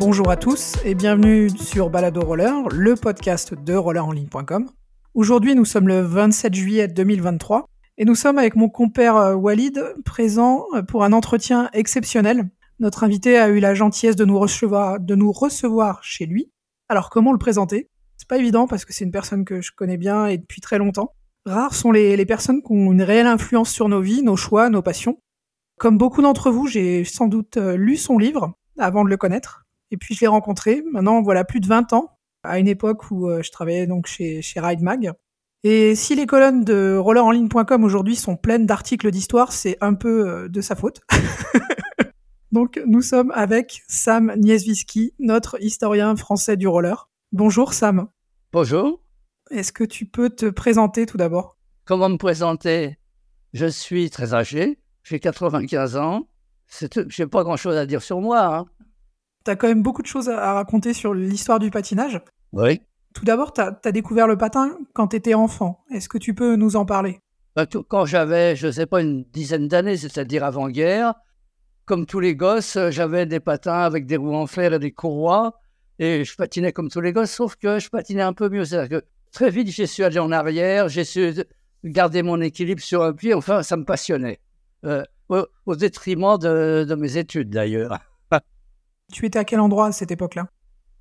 Bonjour à tous et bienvenue sur Balado Roller, le podcast de rollerenligne.com. Aujourd'hui, nous sommes le 27 juillet 2023 et nous sommes avec mon compère euh, Walid présent pour un entretien exceptionnel. Notre invité a eu la gentillesse de nous recevoir, de nous recevoir chez lui. Alors comment le présenter? C'est pas évident parce que c'est une personne que je connais bien et depuis très longtemps. Rares sont les, les personnes qui ont une réelle influence sur nos vies, nos choix, nos passions. Comme beaucoup d'entre vous, j'ai sans doute euh, lu son livre avant de le connaître. Et puis je l'ai rencontré, maintenant voilà plus de 20 ans, à une époque où euh, je travaillais donc chez, chez Ride Mag. Et si les colonnes de rollerenligne.com aujourd'hui sont pleines d'articles d'histoire, c'est un peu euh, de sa faute. donc nous sommes avec Sam Nieswiski, notre historien français du roller. Bonjour Sam. Bonjour. Est-ce que tu peux te présenter tout d'abord? Comment me présenter? Je suis très âgé, j'ai 95 ans. Je n'ai pas grand-chose à dire sur moi. Hein. Tu as quand même beaucoup de choses à raconter sur l'histoire du patinage. Oui. Tout d'abord, tu as, découvert le patin quand tu étais enfant. Est-ce que tu peux nous en parler? Bah, Quand j'avais, je ne sais pas, une dizaine d'années, c'est-à-dire avant-guerre, comme tous les gosses, j'avais des patins avec des roues en fer et des courroies. Et je patinais comme tous les gosses, sauf que je patinais un peu mieux. C'est-à-dire que très vite, j'ai su aller en arrière, j'ai su garder mon équilibre sur un pied. Enfin, ça me passionnait. Euh, au, détriment de mes études, d'ailleurs. Tu étais à quel endroit à cette époque-là?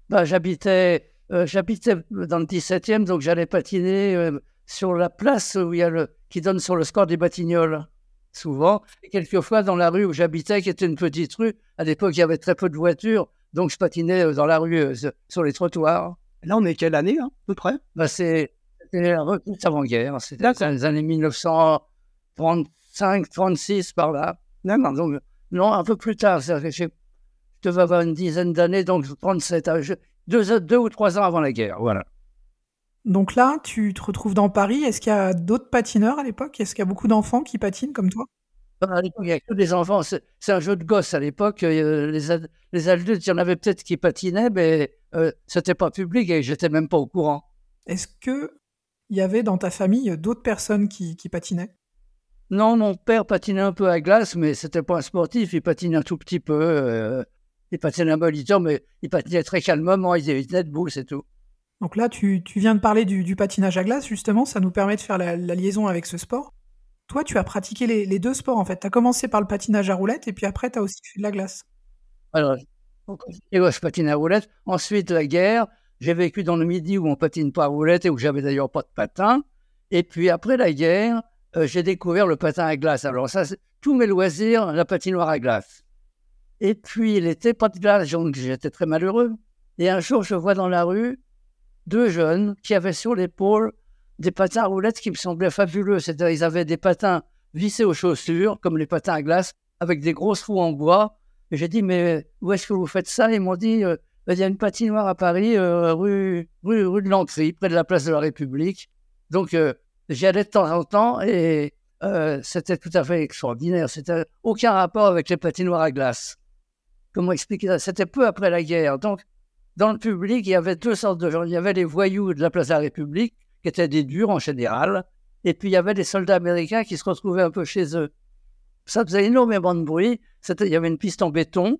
Bah, j'habitais, euh, j'habitais dans le 17e, donc j'allais patiner euh, sur la place où il y a le, qui donne sur le score des Batignolles, souvent. Et quelquefois dans la rue où j'habitais, qui était une petite rue, à l'époque il y avait très peu de voitures, donc je patinais euh, dans la rue, sur les trottoirs. Là, on est quelle année, hein, à peu près? Bah, C'est avant-guerre, c'était dans les années 1935, 36 par là. Donc, non, un peu plus tard. Je devais avoir une dizaine d'années, donc 37 ans, deux, deux ou trois ans avant la guerre, voilà. Donc là, tu te retrouves dans Paris. Est-ce qu'il y a d'autres patineurs à l'époque? Est-ce qu'il y a beaucoup d'enfants qui patinent comme toi? À l'époque, il n'y a que des enfants. C'est un jeu de gosse à l'époque. Euh, les, les, adultes, il y en avait peut-être qui patinaient, mais euh, ce n'était pas public et j'étais même pas au courant. Est-ce qu'il y avait dans ta famille d'autres personnes qui, qui patinaient? Non, mon père patinait un peu à glace, mais c'était pas un sportif. Il patinait un tout petit peu. Euh, il patinait un moniteur, mais il patinait très calmement, il évitait de boule, c'est tout. Donc là, tu, viens de parler du, patinage à glace, justement, ça nous permet de faire la, liaison avec ce sport. Toi, tu as pratiqué les, deux sports, en fait. Tu as commencé par le patinage à roulette, et puis après, tu as aussi fait de la glace. Alors, je patine à roulette. Ensuite, la guerre, j'ai vécu dans le Midi où on patine pas à roulette et où j'avais d'ailleurs pas de patin. Et puis après la guerre, euh, j'ai découvert le patin à glace. Alors ça, tous mes loisirs, la patinoire à glace. Et puis, il de glace, donc j'étais très malheureux. Et un jour, je vois dans la rue deux jeunes qui avaient sur l'épaule des patins à roulettes qui me semblaient fabuleux. C'est-à-dire, ils avaient des patins vissés aux chaussures, comme les patins à glace, avec des grosses roues en bois. Et j'ai dit, mais où est-ce que vous faites ça? Ils m'ont dit, euh, il y a une patinoire à Paris, euh, rue, rue, rue de l'Entrée, près de la place de la République. Donc, euh, j'y allais de temps en temps et c'était tout à fait extraordinaire. C'était aucun rapport avec les patinoires à glace comment expliquer ça? C'était peu après la guerre. Donc, dans le public, il y avait deux sortes de gens. Il y avait les voyous de la place de la République, qui étaient des durs en général, et puis il y avait des soldats américains qui se retrouvaient un peu chez eux. Ça faisait énormément de bruit. il y avait une piste en béton,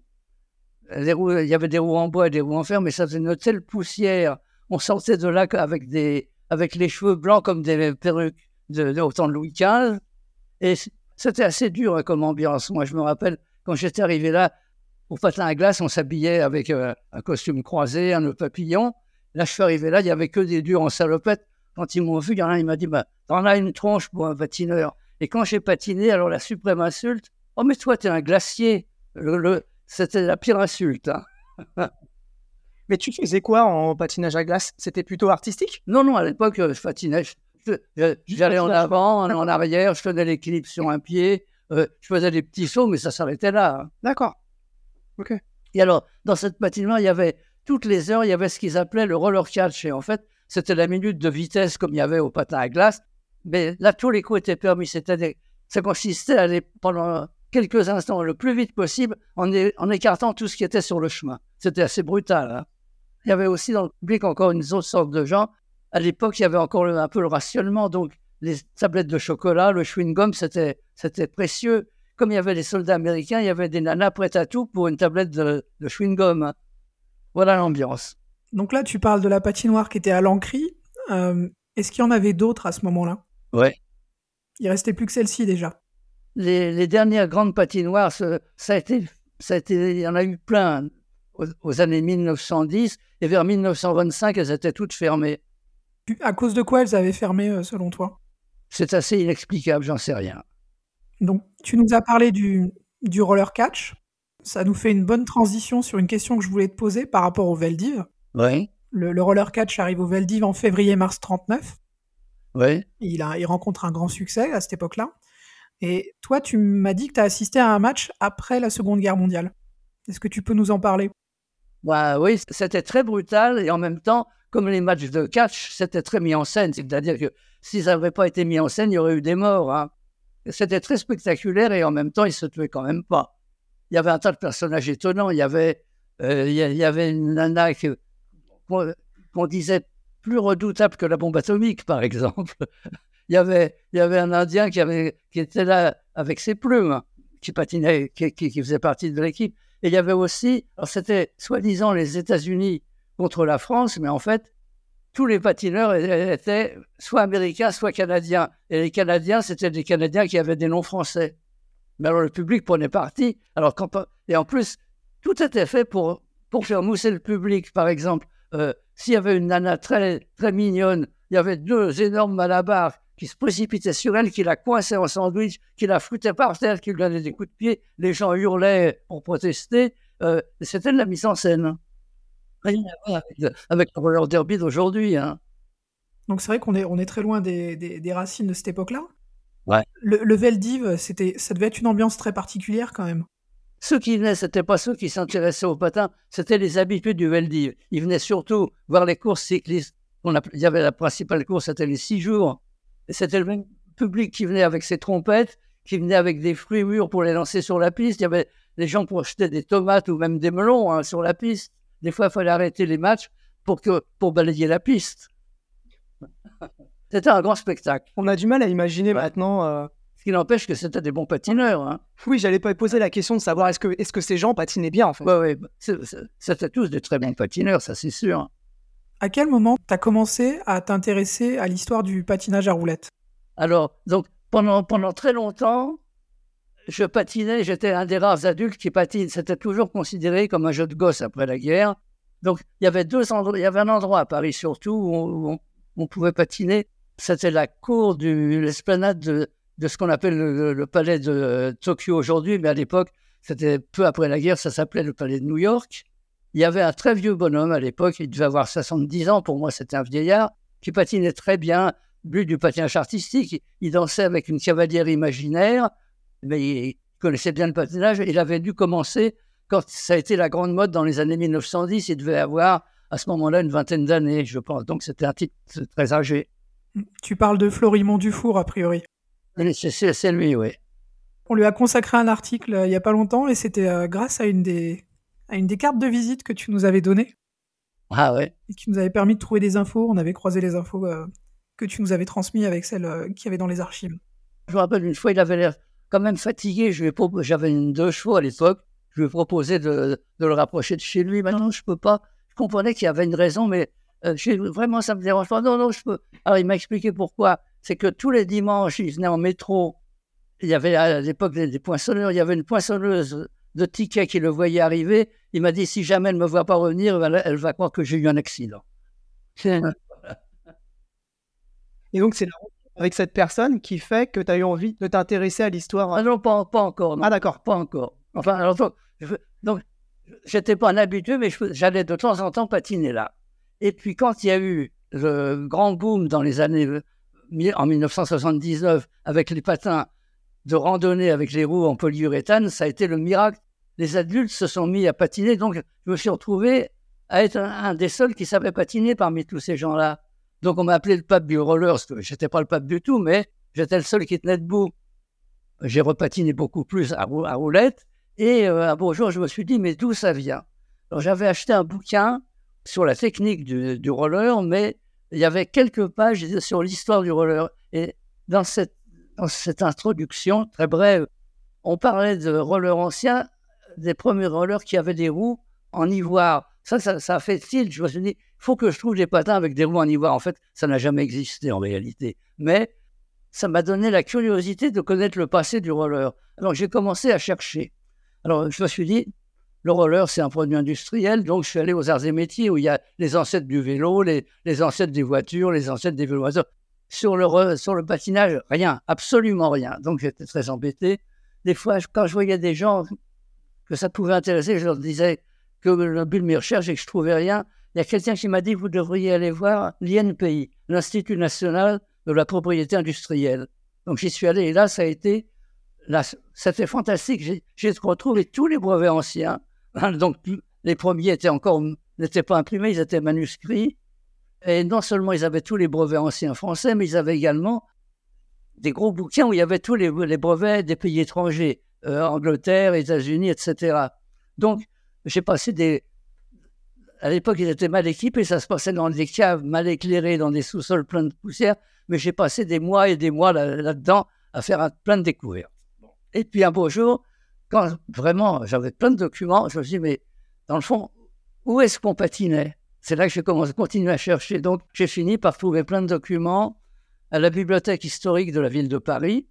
il y avait des roues en bois et des roues en fer, mais ça faisait une telle poussière. On sortait de là avec, des, avec les cheveux blancs comme des perruques de, de, au temps de Louis XV. Et c'était assez dur hein, comme ambiance. Moi, je me rappelle, quand j'étais arrivé là, pour patin à glace, on s'habillait avec euh, un costume croisé, un papillon. Là, je suis arrivé là, il n'y avait que des durs en salopette. Quand ils m'ont vu, il y en a un, il m'a dit bah, T'en as une tronche pour un patineur. Et quand j'ai patiné, alors la suprême insulte Oh, mais toi, t'es un glacier. Le, C'était la pire insulte. Hein. mais tu faisais quoi en patinage à glace? C'était plutôt artistique? Non, non, à l'époque, euh, je patinais. J'allais en avant, en arrière, je faisais l'équilibre sur un pied, euh, je faisais des petits sauts, mais ça s'arrêtait là. Hein. D'accord. Et alors, dans cette patinoire, il y avait toutes les heures, il y avait ce qu'ils appelaient le roller catch. Et en fait, c'était la minute de vitesse comme il y avait au patin à glace. Mais là, tous les coups étaient permis. C'était ça consistait à aller pendant quelques instants le plus vite possible en, écartant tout ce qui était sur le chemin. C'était assez brutal. Hein. il y avait aussi dans le public encore une autre sorte de gens. À l'époque, il y avait encore un peu le rationnement. Donc, les tablettes de chocolat, le chewing-gum, c'était précieux comme il y avait des soldats américains, il y avait des nanas prêtes à tout pour une tablette de, chewing-gum. Voilà l'ambiance. Donc là, tu parles de la patinoire qui était à l'Ancry. Euh, Est-ce qu'il y en avait d'autres à ce moment-là? Ouais. Il restait plus que celle-ci déjà. Les, les dernières grandes patinoires, ça a été, ça a été, il y en a eu plein aux, aux années 1910 et vers 1925, elles étaient toutes fermées. À cause de quoi elles avaient fermé, euh, selon toi? C'est assez inexplicable, j'en sais rien. Donc, tu nous as parlé du, du roller catch. Ça nous fait une bonne transition sur une question que je voulais te poser par rapport au Veldiv. Oui, Le, le roller catch arrive au Veldiv en février-mars 39. oui. Il, a, il rencontre un grand succès à cette époque-là. Et toi, tu m'as dit que tu as assisté à un match après la Seconde Guerre mondiale. Est-ce que tu peux nous en parler? Bah oui, c'était très brutal et en même temps, comme les matchs de catch, c'était très mis en scène. C'est-à-dire que s'ils n'avaient pas été mis en scène, il y aurait eu des morts. hein. C'était très spectaculaire et en même temps, ils se tuaient quand même pas. Il y avait un tas de personnages étonnants. Il y avait, euh, il y avait une nana qu'on disait plus redoutable que la bombe atomique, par exemple. Il y avait, il y avait un Indien qui, avait, qui était là avec ses plumes, qui patinait, qui, qui- faisait partie de l'équipe. Et il y avait aussi, c'était soi-disant les États-Unis contre la France, mais en fait, tous les patineurs étaient soit américains, soit canadiens. Et les Canadiens, c'était des Canadiens qui avaient des noms français. Mais alors le public prenait parti. Alors et en plus, tout était fait pour, pour faire mousser le public. Par exemple, euh, s'il y avait une nana très, très mignonne, il y avait deux énormes malabars qui se précipitaient sur elle, qui la coinçaient en sandwich, qui la foutaient par terre, qui lui donnaient des coups de pied. Les gens hurlaient pour protester. Euh, c'était de la mise en scène. Rien à voir avec, avec le roller derby d'aujourd'hui. Hein. Donc c'est vrai qu'on est, on est très loin des, des- des racines de cette époque-là. Ouais. Le, le Veldiv, c'était, ça devait être une ambiance très particulière quand même. Ceux qui venaient, c'était pas ceux qui s'intéressaient au patin, c'était les habitués du Veldiv. Ils venaient surtout voir les courses cyclistes. On il y avait la principale course, c'était les six jours. C'était le même public qui venait avec ses trompettes, qui venait avec des fruits mûrs pour les lancer sur la piste. Il y avait des gens pour acheter des tomates ou même des melons hein, sur la piste. Des fois, il fallait arrêter les matchs pour, que, pour balayer la piste. C'était un grand spectacle. On a du mal à imaginer Ouais. maintenant. euh, Ce qui n'empêche que c'était des bons patineurs. Hein. Oui, j'allais pas poser la question de savoir est-ce que, est que ces gens patinaient bien en fait. Ouais, c'est- c'est- C'était tous des très bons patineurs, ça c'est sûr. À quel moment t'as commencé à t'intéresser à l'histoire du patinage à roulettes? Alors, donc, pendant, pendant très longtemps, je patinais, j'étais un des rares adultes qui patine. C'était toujours considéré comme un jeu de gosse après la guerre. Donc, il y avait deux endroits, il y avait un endroit à Paris surtout où on, pouvait patiner. C'était la cour de l'esplanade de, ce qu'on appelle le, le palais de euh, Tokyo aujourd'hui, mais à l'époque, c'était peu après la guerre, ça s'appelait le palais de New York. Il y avait un très vieux bonhomme à l'époque, il devait avoir 70 ans, pour moi c'était un vieillard, qui patinait très bien, but du patinage artistique. Il dansait avec une cavalière imaginaire, mais il connaissait bien le patinage. Il avait dû commencer quand ça a été la grande mode dans les années 1910. Il devait avoir à ce moment-là une vingtaine d'années, je pense. Donc c'était un type très âgé. Tu parles de Florimond Dufour, a priori. C'est lui, oui. On lui a consacré un article euh, il y a pas longtemps et c'était euh, grâce à une, des, à une des cartes de visite que tu nous avais données Ah ouais. et qui nous avait permis de trouver des infos. On avait croisé les infos euh, que tu nous avais transmises avec celles qu'il y avait dans les archives. Je me rappelle une fois, il avait l'air quand même fatigué. J'avais une deux chevaux à l'époque. Je lui ai proposé de, de le rapprocher de chez lui. Maintenant, je peux pas. Je comprenais qu'il y avait une raison, mais euh, vraiment, ça me dérange pas. Non, non, je peux. Alors, il m'a expliqué pourquoi. C'est que tous les dimanches, il venait en métro. Il y avait à l'époque des, des poinçonneurs. Il y avait une poinçonneuse de tickets qui le voyait arriver. Il m'a dit si jamais elle ne me voit pas revenir, elle, elle va croire que j'ai eu un accident. Et donc c'est la rencontre avec cette personne qui fait que tu as eu envie de t'intéresser à l'histoire. Ah non, pas, pas encore. non. Ah d'accord. Pas encore. Enfin, alors, donc, je, donc, j'étais pas un habitué, mais j'allais de temps en temps patiner là. Et puis, quand il y a eu le grand boom dans les années, euh, en 1979, avec les patins de randonnée avec les roues en polyuréthane, ça a été le miracle. Les adultes se sont mis à patiner, donc je me suis retrouvé à être un, un des seuls qui savait patiner parmi tous ces gens-là. Donc, on m'a appelé le pape du roller, parce que j'étais pas le pape du tout, mais j'étais le seul qui tenait debout. J'ai repatiné beaucoup plus à, rou- à roulette. Et euh, un beau jour, je me suis dit, mais d'où ça vient? Alors, j'avais acheté un bouquin sur la technique du, roller, mais il y avait quelques pages sur l'histoire du roller. Et dans cette, introduction, très brève, on parlait de rollers anciens, des premiers rollers qui avaient des roues en ivoire. Ça, ça, a fait tilt. Je me suis dit, faut que je trouve des patins avec des roues en ivoire. En fait, ça n'a jamais existé en réalité. Mais ça m'a donné la curiosité de connaître le passé du roller. Alors j'ai commencé à chercher. Alors je me suis dit, le roller, c'est un produit industriel, donc je suis allé aux arts et métiers où il y a les ancêtres du vélo, les, ancêtres des voitures, les ancêtres des vélos sur le, sur le patinage, rien, absolument rien. Donc j'étais très embêté. Des fois, quand je voyais des gens que ça pouvait intéresser, je leur disais que le but de mes recherches et que je trouvais rien. Il y a quelqu'un qui m'a dit vous devriez aller voir l'INPI, l'Institut national de la propriété industrielle. Donc j'y suis allé et là, ça a été, là, c'était fantastique. J'ai retrouvé tous les brevets anciens. Donc les premiers étaient encore n'étaient pas imprimés, ils étaient manuscrits. Et non seulement ils avaient tous les brevets anciens français, mais ils avaient également des gros bouquins où il y avait tous les, brevets des pays étrangers, euh, Angleterre, États-Unis, etc. Donc, j'ai passé des. À l'époque, ils étaient mal équipés, ça se passait dans des caves mal éclairées, dans des sous-sols pleins de poussière, mais j'ai passé des mois et des mois là-dedans à faire plein de découvertes. Et puis un beau jour, quand vraiment j'avais plein de documents, je me suis dit, mais dans le fond, où est-ce qu'on patinait? C'est là que j'ai commencé à continuer à chercher. Donc, j'ai fini par trouver plein de documents à la bibliothèque historique de la ville de Paris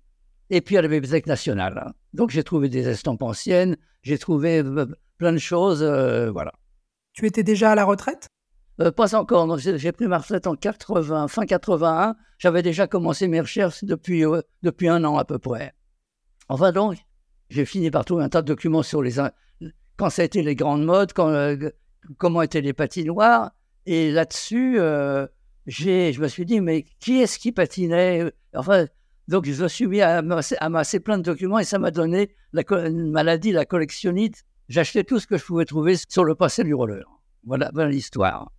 et puis à la bibliothèque nationale. Donc, j'ai trouvé des estampes anciennes, j'ai trouvé euh, plein de choses, euh, voilà. Tu étais déjà à la retraite? Euh, Pas encore. J'ai pris ma retraite en 80, fin 81. J'avais déjà commencé mes recherches depuis, depuis un an à peu près. Enfin donc, j'ai fini par trouver un tas de documents sur les quand ça a été les grandes modes, quand, comment étaient les patinoires. Et là-dessus, euh, je me suis dit, mais qui est-ce qui patinait? Enfin, donc je me suis mis à amasser, plein de documents et ça m'a donné la une maladie, la collectionnite. J'achetais tout ce que je pouvais trouver sur le passé du roller. Voilà, l'histoire.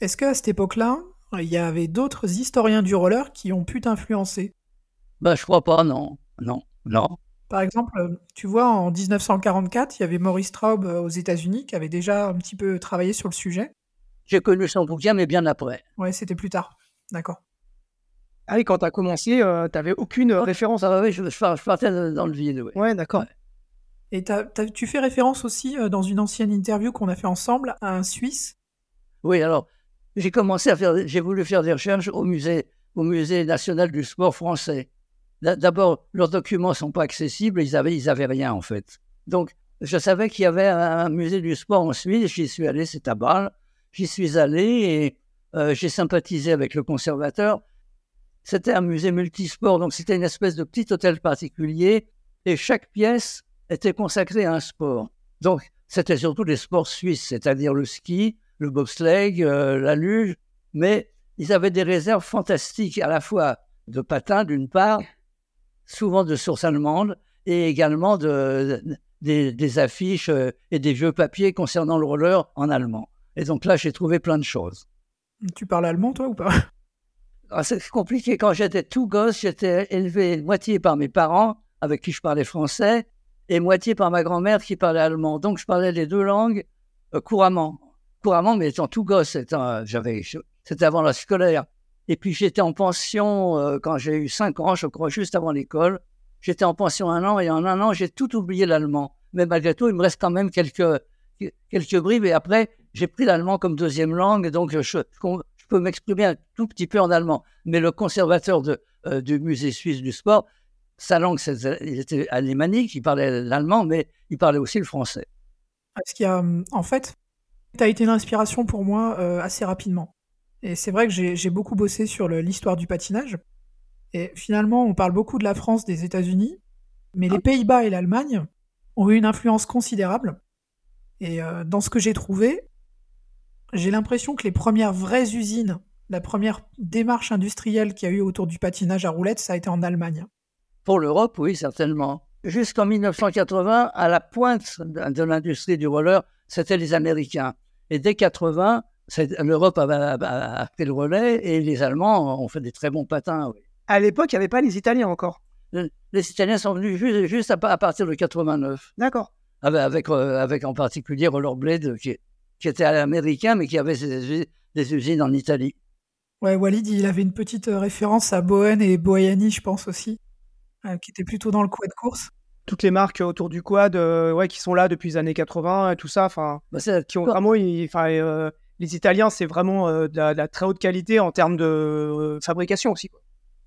Est-ce qu'à cette époque-là, il y avait d'autres historiens du roller qui ont pu t'influencer? Ben, je crois pas, non. Non, non. Par exemple, tu vois, en 1944, il y avait Maurice Straub euh, aux États-Unis qui avait déjà un petit peu travaillé sur le sujet. J'ai connu son bouquin, mais bien après. Ouais, c'était plus tard. D'accord. Ah oui, quand tu as commencé, euh, tu n'avais aucune référence. Ah oui, je, je, partais dans le vide. Ouais, ouais d'accord. Et tu fais référence aussi dans une ancienne interview qu'on a fait ensemble à un Suisse. Oui, alors j'ai commencé à faire, j'ai voulu faire des recherches au musée, au musée national du sport français. D'abord, leurs documents sont pas accessibles, ils avaient, ils avaient rien en fait. Donc, je savais qu'il y avait un, musée du sport en Suisse, j'y suis allé, c'est à Bâle. J'y suis allé et euh, j'ai sympathisé avec le conservateur. C'était un musée multisport, donc c'était une espèce de petit hôtel particulier et chaque pièce était consacrée à un sport. Donc, c'était surtout des sports suisses, c'est-à-dire le ski, le bobsleigh, euh, la luge, mais ils avaient des réserves fantastiques à la fois de patins d'une part souvent de sources allemandes, et également de, des, affiches euh, et des vieux papiers concernant le roller en allemand. Et donc là, j'ai trouvé plein de choses. Tu parles allemand, toi, ou pas? Ah, C'est compliqué. Quand j'étais tout gosse, j'étais élevé moitié par mes parents, avec qui je parlais français, et moitié par ma grand-mère qui parlait allemand. Donc je parlais les deux langues euh, couramment. Couramment, mais étant tout gosse, c'était avant la scolaire. Et puis j'étais en pension euh, quand j'ai eu 5 ans, je crois, juste avant l'école. J'étais en pension un an et en un an, j'ai tout oublié l'allemand. Mais malgré tout, il me reste quand même quelques, quelques bribes. Et après, j'ai pris l'allemand comme deuxième langue, donc je, peux m'exprimer un tout petit peu en allemand. Mais le conservateur euh, du musée suisse du sport, sa langue, il était alémanique, il parlait l'allemand, mais il parlait aussi le français. A, en fait, tu as été une inspiration pour moi euh, assez rapidement. Et c'est vrai que j'ai beaucoup bossé sur l'histoire du patinage. Et finalement, on parle beaucoup de la France, des États-Unis, mais les Pays-Bas et l'Allemagne ont eu une influence considérable. Et euh, dans ce que j'ai trouvé, j'ai l'impression que les premières vraies usines, la première démarche industrielle qu'il y a eu autour du patinage à roulettes, ça a été en Allemagne. Pour l'Europe, oui, certainement. Jusqu'en 1980, à la pointe de l'industrie du roller, c'était les Américains. Et dès 80, l'Europe a, pris le relais et les Allemands ont fait des très bons patins. À l'époque, il n'y avait pas les Italiens encore. Les, Italiens sont venus juste, à, partir de 89. D'accord. Avec, euh, avec, en particulier Rollerblade, qui, qui était américain, mais qui avait des, usines en Italie. Ouais, Walid, il avait une petite euh, référence à Bohen et Boyani, je pense aussi, euh, qui était plutôt dans le de course. toutes les marques autour du quad, ouais, qui sont là depuis les années 80, tout ça, enfin, Bah, qui ont vraiment, enfin, les Italiens, c'est vraiment de la, très haute qualité en termes de fabrication aussi.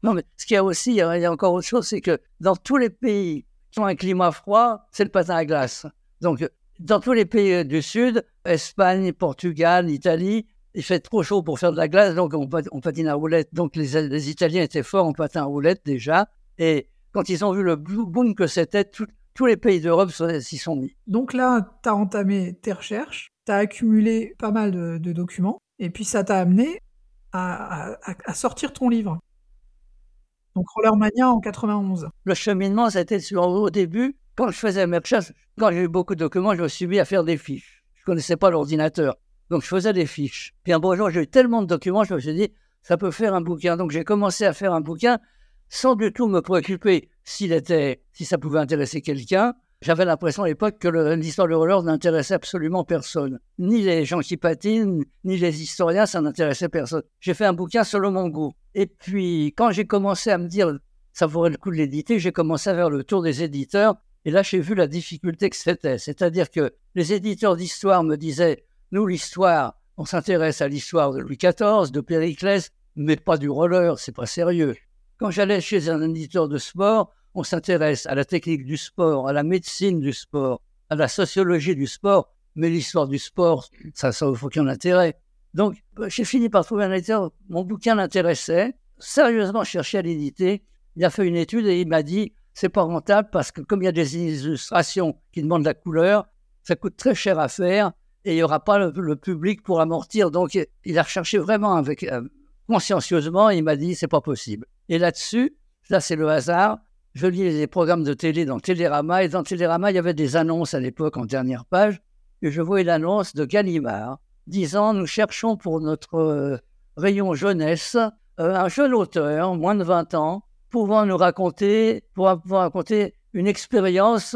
Non, mais ce qu'il y a aussi, il y a, encore autre chose, c'est que dans tous les pays qui ont un climat froid, c'est le patin à glace. Donc, dans tous les pays du Sud, Espagne, Portugal, Italie, il fait trop chaud pour faire de la glace, donc on, patine à roulette. Donc les, les, Italiens étaient forts en patin à roulette déjà. Et quand ils ont vu le boom que c'était, tous les pays d'Europe s'y sont mis. Donc là, tu as entamé tes recherches, tu as accumulé pas mal de, documents, et puis ça t'a amené à, sortir ton livre. Donc Rollermania en 91. Le cheminement, c'était sur, au début, quand je faisais mes recherches, quand j'ai eu beaucoup de documents, je me suis mis à faire des fiches. Je ne connaissais pas l'ordinateur. Donc je faisais des fiches. Puis un beau jour, j'ai eu tellement de documents, je me suis dit, ça peut faire un bouquin. Donc j'ai commencé à faire un bouquin sans du tout me préoccuper s'il était, si ça pouvait intéresser quelqu'un. J'avais l'impression à l'époque que l'histoire du roller n'intéressait absolument personne. Ni les gens qui patinent, ni les historiens, ça n'intéressait personne. J'ai fait un bouquin selon mon goût. Et puis, quand j'ai commencé à me dire, ça vaudrait le coup de l'éditer, j'ai commencé à faire le tour des éditeurs. Et là, j'ai vu la difficulté que c'était. C'est-à-dire que les éditeurs d'histoire me disaient, nous, l'histoire, on s'intéresse à l'histoire de Louis XIV, de Périclès, mais pas du roller, c'est pas sérieux. Quand j'allais chez un éditeur de sport, on s'intéresse à la technique du sport, à la médecine du sport, à la sociologie du sport, mais l'histoire du sport, ça n'a aucun intérêt. Donc, j'ai fini par trouver un éditeur, mon bouquin l'intéressait, sérieusement cherché à l'éditer. Il a fait une étude et il m'a dit, c'est pas rentable parce que comme il y a des illustrations qui demandent la couleur, ça coûte très cher à faire et il n'y aura pas le, public pour amortir. Donc, il a recherché vraiment avec, euh, consciencieusement et il m'a dit, c'est pas possible. Et là-dessus, là, c'est le hasard. Je lis les programmes de télé dans Télérama et dans Télérama, il y avait des annonces à l'époque en dernière page et je voyais l'annonce de Gallimard disant, nous cherchons pour notre euh, rayon jeunesse euh, un jeune auteur, moins de 20 ans, pouvant nous raconter, raconter une expérience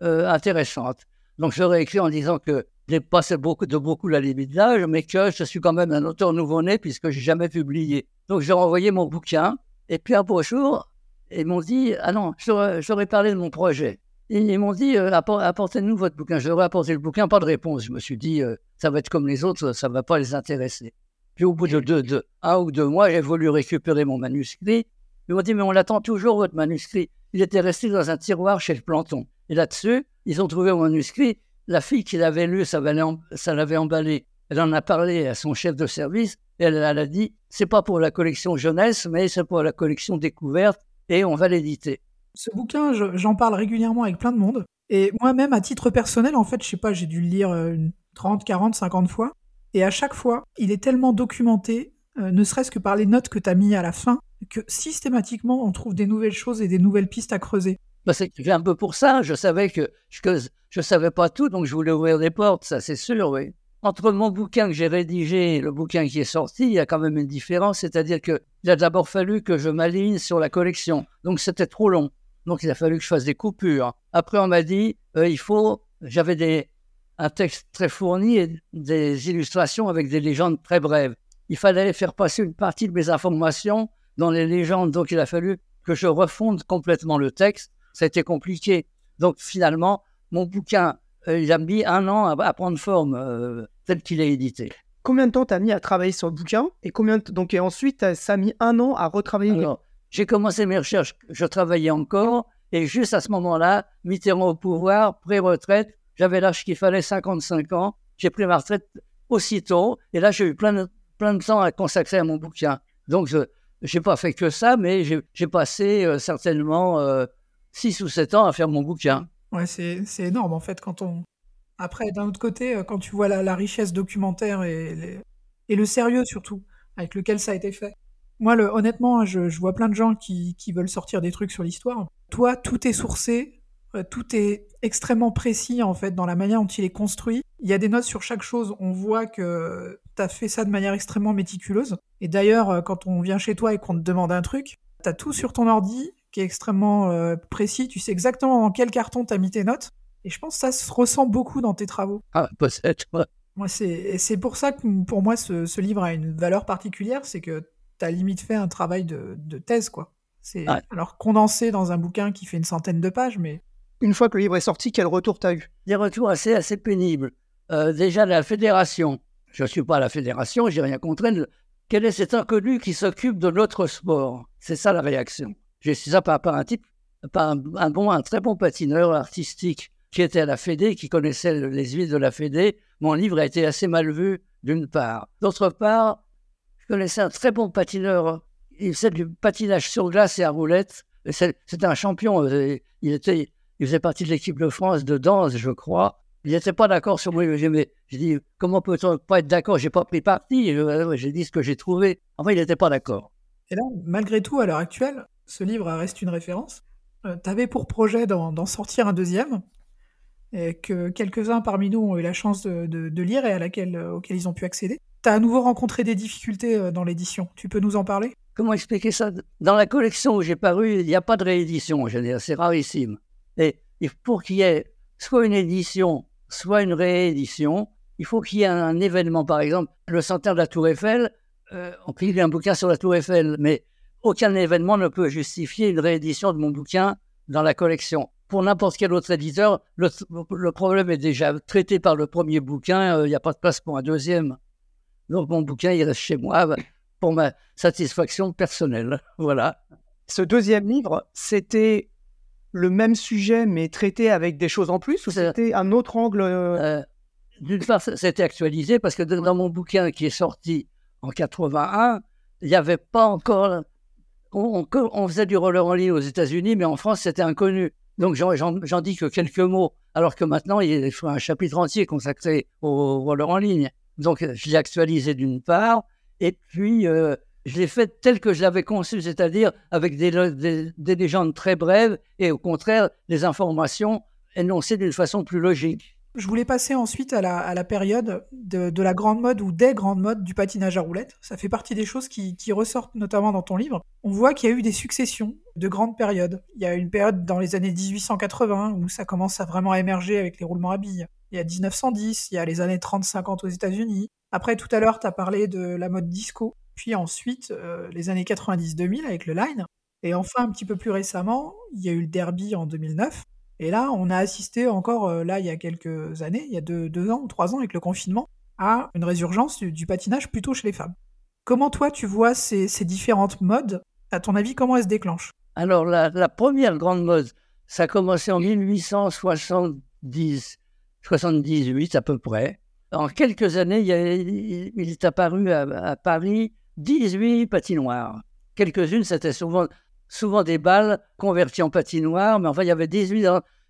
intéressante. Donc, j'aurais écrit en disant que dépassé beaucoup, de beaucoup la limite d'âge, mais que je suis quand même un auteur nouveau-né puisque j'ai jamais publié. Donc j'ai renvoyé mon bouquin, et puis un beau jour, ils m'ont dit, ah non, j'aurais parlé de mon projet. Et ils m'ont dit, euh, apportez-nous votre bouquin. J'aurais apporté le bouquin, pas de réponse. Je me suis dit, euh, ça va être comme les autres, ça ne va pas les intéresser. Puis au bout de, deux, de un ou deux mois, j'ai voulu récupérer mon manuscrit. Ils m'ont dit, mais on l'attend toujours, votre manuscrit. Il était resté dans un tiroir chez le planton. Et là-dessus, ils ont trouvé mon manuscrit la fille qui l'avait lu, ça l'avait emballé. Elle en a parlé à son chef de service et elle, a dit c'est pas pour la collection jeunesse, mais c'est pour la collection découverte et on va l'éditer. Ce bouquin, j'en parle régulièrement avec plein de monde. Et moi-même, à titre personnel, en fait, je sais pas, j'ai dû le lire 30, 40, 50 fois. Et à chaque fois, il est tellement documenté, euh, ne serait-ce que par les notes que tu as mis à la fin, que systématiquement, on trouve des nouvelles choses et des nouvelles pistes à creuser. Bah, c'est un peu pour ça. Je savais que, que je savais pas tout, donc je voulais ouvrir des portes, ça c'est sûr, oui. Entre mon bouquin que j'ai rédigé et le bouquin qui est sorti, il y a quand même une différence, c'est-à-dire qu'il a d'abord fallu que je m'aligne sur la collection, donc c'était trop long. Donc il a fallu que je fasse des coupures. Après, on m'a dit, euh, il faut, j'avais un texte très fourni et des illustrations avec des légendes très brèves. Il fallait faire passer une partie de mes informations dans les légendes, donc il a fallu que je refonde complètement le texte. Ça a été compliqué. Donc finalement, mon bouquin, il a mis un an à, prendre forme euh, tel qu'il est édité. Combien de temps t'as mis à travailler sur le bouquin et combien donc et ensuite ça a mis un an à retravailler j'ai commencé mes recherches, je travaillais encore et juste à ce moment-là, Mitterrand au pouvoir, pré-retraite, j'avais l'âge qu'il fallait, 55 ans, j'ai pris ma retraite aussitôt et là j'ai eu plein de, plein de temps à consacrer à mon bouquin. Donc je n'ai pas fait que ça, mais j'ai passé euh, certainement 6 ou 7 ans à faire mon bouquin. Ouais, c'est énorme en fait quand on. Après, d'un autre côté, euh, quand tu vois la, richesse documentaire et, et le sérieux surtout avec lequel ça a été fait. Moi, le, honnêtement, je, vois plein de gens qui, qui veulent sortir des trucs sur l'histoire. Toi, tout est sourcé, euh, tout est extrêmement précis en fait dans la manière dont il est construit. Il y a des notes sur chaque chose. On voit que tu as fait ça de manière extrêmement méticuleuse. Et d'ailleurs, euh, quand on vient chez toi et qu'on te demande un truc, tu as tout sur ton ordi qui est extrêmement euh, précis. Tu sais exactement dans quel carton tu as mis tes notes. Et je pense que ça se ressent beaucoup dans tes travaux. Ah, peut-être. Moi, c'est, c'est pour ça que pour moi, ce, livre a une valeur particulière. C'est que tu as limite fait un travail de, thèse, quoi. C'est alors condensé dans un bouquin qui fait une centaine de pages, mais une fois que le livre est sorti, quel retour tu as eu? Des retours assez, assez pénibles. Euh, déjà, la fédération. Je ne suis pas à la fédération, j'ai rien contre elle. Quel est cet inconnu qui s'occupe de notre sport? C'est ça la réaction. J'ai su ça par, un type, un, bon, un très bon patineur artistique qui était à la Fédé, qui connaissait les huiles de la Fédé. Mon livre a été assez mal vu, d'une part. D'autre part, je connaissais un très bon patineur. Il faisait du patinage sur glace et à roulette. C'était un champion. Euh, il, était, il faisait partie de l'équipe de France de danse, je crois. Il n'était pas d'accord sur moi. J'ai dit, comment peut-on pas être d'accord? J'ai pas pris parti. J'ai dit ce que j'ai trouvé. Enfin, il n'était pas d'accord. Et là, malgré tout, à l'heure actuelle, ce livre reste une référence. Euh, tu avais pour projet d'en sortir un deuxième, et que quelques-uns parmi nous ont eu la chance de, lire et à euh, ils ont pu accéder. Tu as à nouveau rencontré des difficultés euh, dans l'édition. Tu peux nous en parler? Comment expliquer ça? Dans la collection où j'ai paru, il n'y a pas de réédition, veux dire, c'est rarissime. Et pour qu'il y ait soit une édition, soit une réédition, il faut qu'il y ait un, événement. Par exemple, le centenaire de la Tour Eiffel, euh, on publie un bouquin sur la Tour Eiffel, mais aucun événement ne peut justifier une réédition de mon bouquin dans la collection. Pour n'importe quel autre éditeur, le, problème est déjà traité par le premier bouquin, euh, il n'y a pas de place pour un deuxième. Donc mon bouquin, il reste chez moi pour ma satisfaction personnelle. Voilà. Ce deuxième livre, c'était le même sujet, mais traité avec des choses en plus, ou c'était un autre angle euh? Euh, D'une part, c'était actualisé parce que dans mon bouquin qui est sorti en 81, il n'y avait pas encore on, faisait du roller en ligne aux États-Unis, mais en France, c'était inconnu. Donc, j'en dis que quelques mots, alors que maintenant, il a un chapitre entier consacré au roller en ligne. Donc, je l'ai actualisé d'une part, et puis euh, je l'ai fait tel que je l'avais conçu, c'est-à-dire avec des, des, légendes très brèves et au contraire, des informations énoncées d'une façon plus logique. Je voulais passer ensuite à la, période de, la grande mode ou des grandes modes du patinage à roulettes. Ça fait partie des choses qui, ressortent notamment dans ton livre. On voit qu'il y a eu des successions de grandes périodes. Il y a une période dans les années 1880 où ça commence à vraiment émerger avec les roulements à billes. Il y a 1910, il y a les années 30-50 aux États-Unis. Après, tout à l'heure, tu as parlé de la mode disco. Puis ensuite, euh, les années 90-2000 avec le line. Et enfin, un petit peu plus récemment, il y a eu le derby en 2009. Et là, on a assisté encore, euh, là, il y a quelques années, il y a deux, ans ou trois ans avec le confinement, à une résurgence du, patinage plutôt chez les femmes. Comment toi, tu vois ces, différentes modes? À ton avis, comment elles se déclenchent? Alors, la, première grande mode, ça a commencé en 1870, 78 à peu près. En quelques années, il, est apparu à, Paris 18 patinoires. Quelques-unes, c'était souvent souvent des balles converties en patinoire, mais enfin, il y avait 18,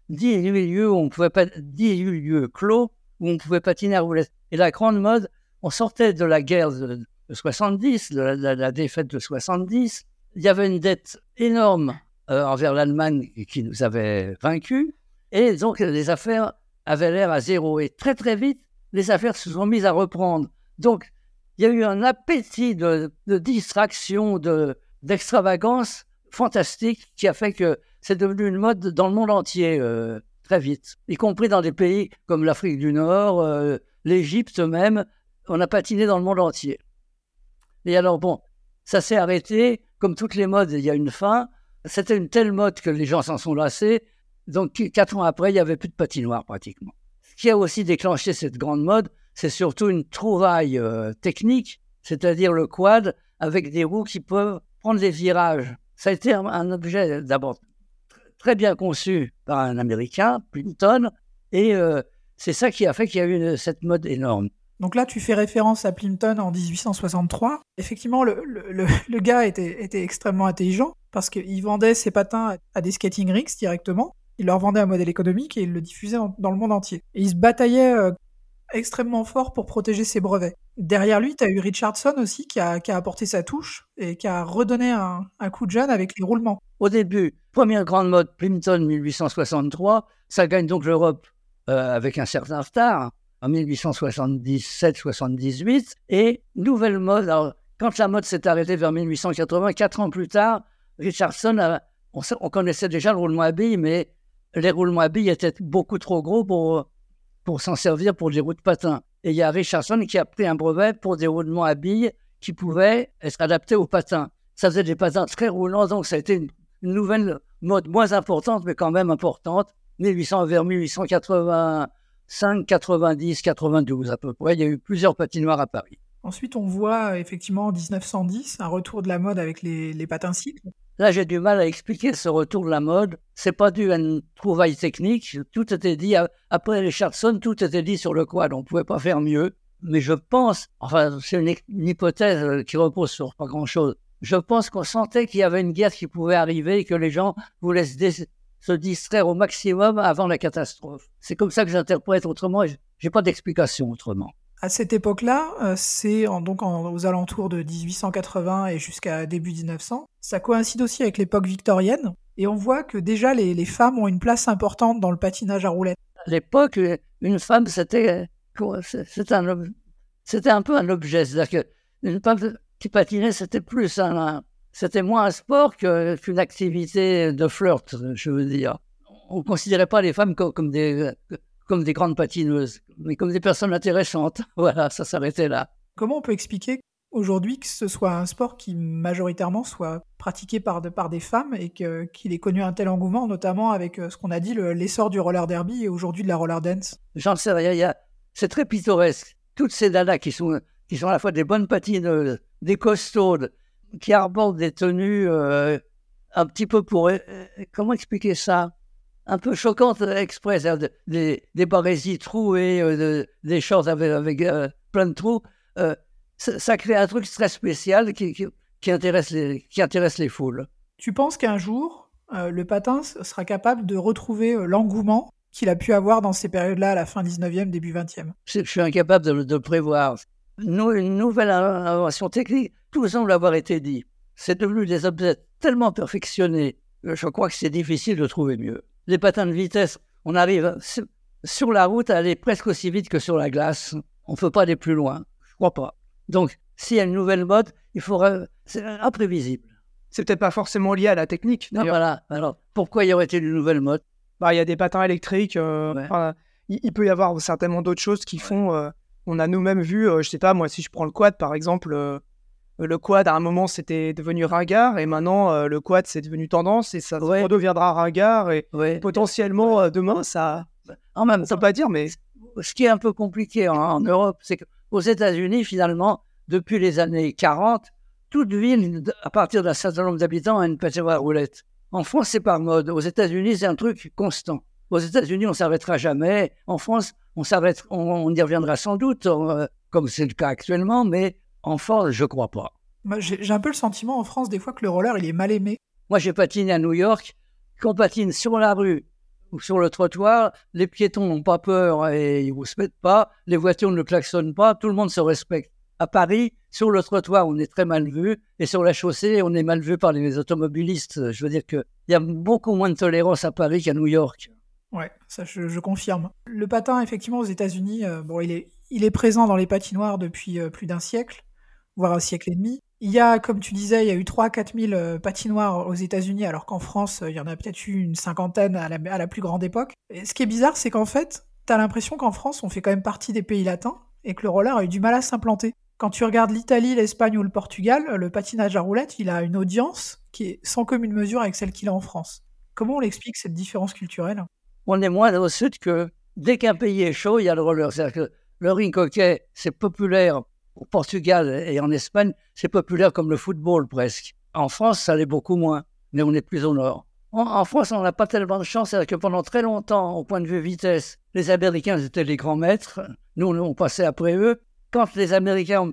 18 lieux où on pouvait pas, 18 lieux clos où on pouvait patiner à roulette. Et la grande mode, on sortait de la guerre de, 70, de la, défaite de 70. Il y avait une dette énorme euh, envers l'Allemagne qui nous avait vaincus. Et donc, les affaires avaient l'air à zéro. Et très, très vite, les affaires se sont mises à reprendre. Donc, il y a eu un appétit de, de distraction, d'extravagance fantastique qui a fait que c'est devenu une mode dans le monde entier euh, très vite, y compris dans des pays comme l'Afrique du Nord, euh, l'Égypte même. On a patiné dans le monde entier. Et alors, bon, ça s'est arrêté. Comme toutes les modes, il y a une fin. C'était une telle mode que les gens s'en sont lassés. Donc, quatre ans après, il n'y avait plus de patinoire pratiquement. Ce qui a aussi déclenché cette grande mode, c'est surtout une trouvaille euh, technique, c'est-à-dire le quad avec des roues qui peuvent prendre les virages ça a été un, objet d'abord très bien conçu par un Américain, Plimpton, et euh, c'est ça qui a fait qu'il y a eu cette mode énorme. Donc là, tu fais référence à Plimpton en 1863. Effectivement, le, gars était, était, extrêmement intelligent parce qu'il vendait ses patins à des skating rinks directement. Il leur vendait un modèle économique et il le diffusait dans, le monde entier. Et il se bataillait euh, extrêmement fort pour protéger ses brevets. Derrière lui, tu as eu Richardson aussi qui a, apporté sa touche et qui a redonné un, coup de jeune avec les roulements. Au début, première grande mode, Plimpton 1863, ça gagne donc l'Europe euh, avec un certain retard en 1877-78 et nouvelle mode. Alors, quand la mode s'est arrêtée vers 1880, quatre ans plus tard, Richardson, on, on, connaissait déjà le roulement à billes, mais les roulements à billes étaient beaucoup trop gros pour pour s'en servir pour des roues de patins. Et il y a Richardson qui a pris un brevet pour des roulements à billes qui pouvaient être adaptés aux patins. Ça faisait des patins très roulants, donc ça a été une, nouvelle mode moins importante, mais quand même importante. 1800 vers 1885, 90, 92 à peu près. Il y a eu plusieurs patinoires à Paris. Ensuite, on voit effectivement en 1910 un retour de la mode avec les, patins cycles. Là, j'ai du mal à expliquer ce retour de la mode. C'est pas dû à une trouvaille technique. Tout était dit après Richardson, tout était dit sur le quad. On pouvait pas faire mieux. Mais je pense, enfin, c'est une, hypothèse euh, qui repose sur pas grand-chose. Je pense qu'on sentait qu'il y avait une guerre qui pouvait arriver et que les gens voulaient se, distraire au maximum avant la catastrophe. C'est comme ça que j'interprète. Autrement, j'ai pas d'explication autrement à cette époque-là, euh, c'est donc aux alentours de 1880 et jusqu'à début 1900. Ça coïncide aussi avec l'époque victorienne, et on voit que déjà les, femmes ont une place importante dans le patinage à roulettes. À l'époque, une femme, c'était c'était un, un peu un objet. C'est-à-dire qu'une femme qui patinait, c'était plus un, c'était moins un sport qu'une activité de flirt, je veux dire. On ne considérait pas les femmes comme des, comme des grandes patineuses, mais comme des personnes intéressantes. Voilà, ça s'arrêtait là. Comment on peut expliquer aujourd'hui que ce soit un sport qui majoritairement soit pratiqué par, par des femmes et qu'il ait connu un tel engouement, notamment avec euh, ce qu'on a dit, l'essor du roller derby et aujourd'hui de la roller dance? J'en sais rien, c'est très pittoresque. Toutes ces dadas qui sont, qui sont à la fois des bonnes patineuses, des costaudes, qui arborent des tenues euh, un petit peu pour... Euh, comment expliquer ça? Un peu choquante express, hein, des, des barésies trouées, euh, des shorts avec, euh, plein de trous. Euh, ça, crée un truc très spécial qui, qui, intéresse, les, qui intéresse les foules. Tu penses qu'un jour, le patin sera capable de retrouver l'engouement qu'il a pu avoir dans ces périodes-là, à la fin 19e, début 20e Je suis incapable de, de prévoir. une nouvelle invention technique, tout semble avoir été dit. C'est devenu des objets tellement perfectionnés, je crois que c'est difficile de trouver mieux les patins de vitesse, on arrive sur la route à aller presque aussi vite que sur la glace. On ne peut pas aller plus loin. Je crois pas. Donc, s'il y a une nouvelle mode, il faudra. C'est imprévisible. C'est peut-être pas forcément lié à la technique. Non, voilà. Alors, pourquoi y aurait-il une nouvelle mode? Bah, Il y a des patins électriques. Euh, il, peut y avoir certainement d'autres choses qui font. Euh, on a nous-mêmes vu, je euh, je sais pas, moi, si je prends le quad, par exemple, le quad, à un moment, c'était devenu ringard, et maintenant, euh, le quad, c'est devenu tendance, et ça redeviendra ringard, et potentiellement, euh, demain, ça... En même temps, pas dire, mais... Ce qui est un peu compliqué en, Europe, c'est qu'aux États-Unis, finalement, depuis les années 40, toute ville, à partir d'un certain nombre d'habitants, a une patinoire roulette. En France, c'est par mode. Aux États-Unis, c'est un truc constant. Aux États-Unis, on s'arrêtera jamais. En France, on, on, y reviendra sans doute, euh, comme c'est le cas actuellement, mais en France, je crois pas. J'ai un peu le sentiment en France des fois que le roller il est mal aimé. Moi j'ai patiné à New York. Quand on patine sur la rue ou sur le trottoir, les piétons n'ont pas peur et ils vous se mettent pas. Les voitures ne klaxonnent pas. Tout le monde se respecte. À Paris, sur le trottoir, on est très mal vu. Et sur la chaussée, on est mal vu par les automobilistes. Je veux dire qu'il y a beaucoup moins de tolérance à Paris qu'à New York. Ouais, ça je, confirme. Le patin, effectivement, aux États-Unis, euh, bon, il est, il est présent dans les patinoires depuis euh, plus d'un siècle voire un siècle et demi. Il y a, comme tu disais, il y a eu 3 4 000 patinoires aux États-Unis, alors qu'en France, il y en a peut-être eu une cinquantaine à la, plus grande époque. Et ce qui est bizarre, c'est qu'en fait, tu as l'impression qu'en France, on fait quand même partie des pays latins et que le roller a eu du mal à s'implanter. Quand tu regardes l'Italie, l'Espagne ou le Portugal, le patinage à roulettes, il a une audience qui est sans commune mesure avec celle qu'il a en France. Comment on l'explique cette différence culturelle? On est moins au sud que dès qu'un pays est chaud, il y a le roller. C'est-à-dire que le ring hockey, c'est populaire au Portugal et en Espagne, c'est populaire comme le football presque. En France, ça l'est beaucoup moins, mais on est plus au nord. En, France, on n'a pas tellement de chance, c'est que pendant très longtemps, au point de vue vitesse, les Américains étaient les grands maîtres. Nous, on passait après eux. Quand les Américains ont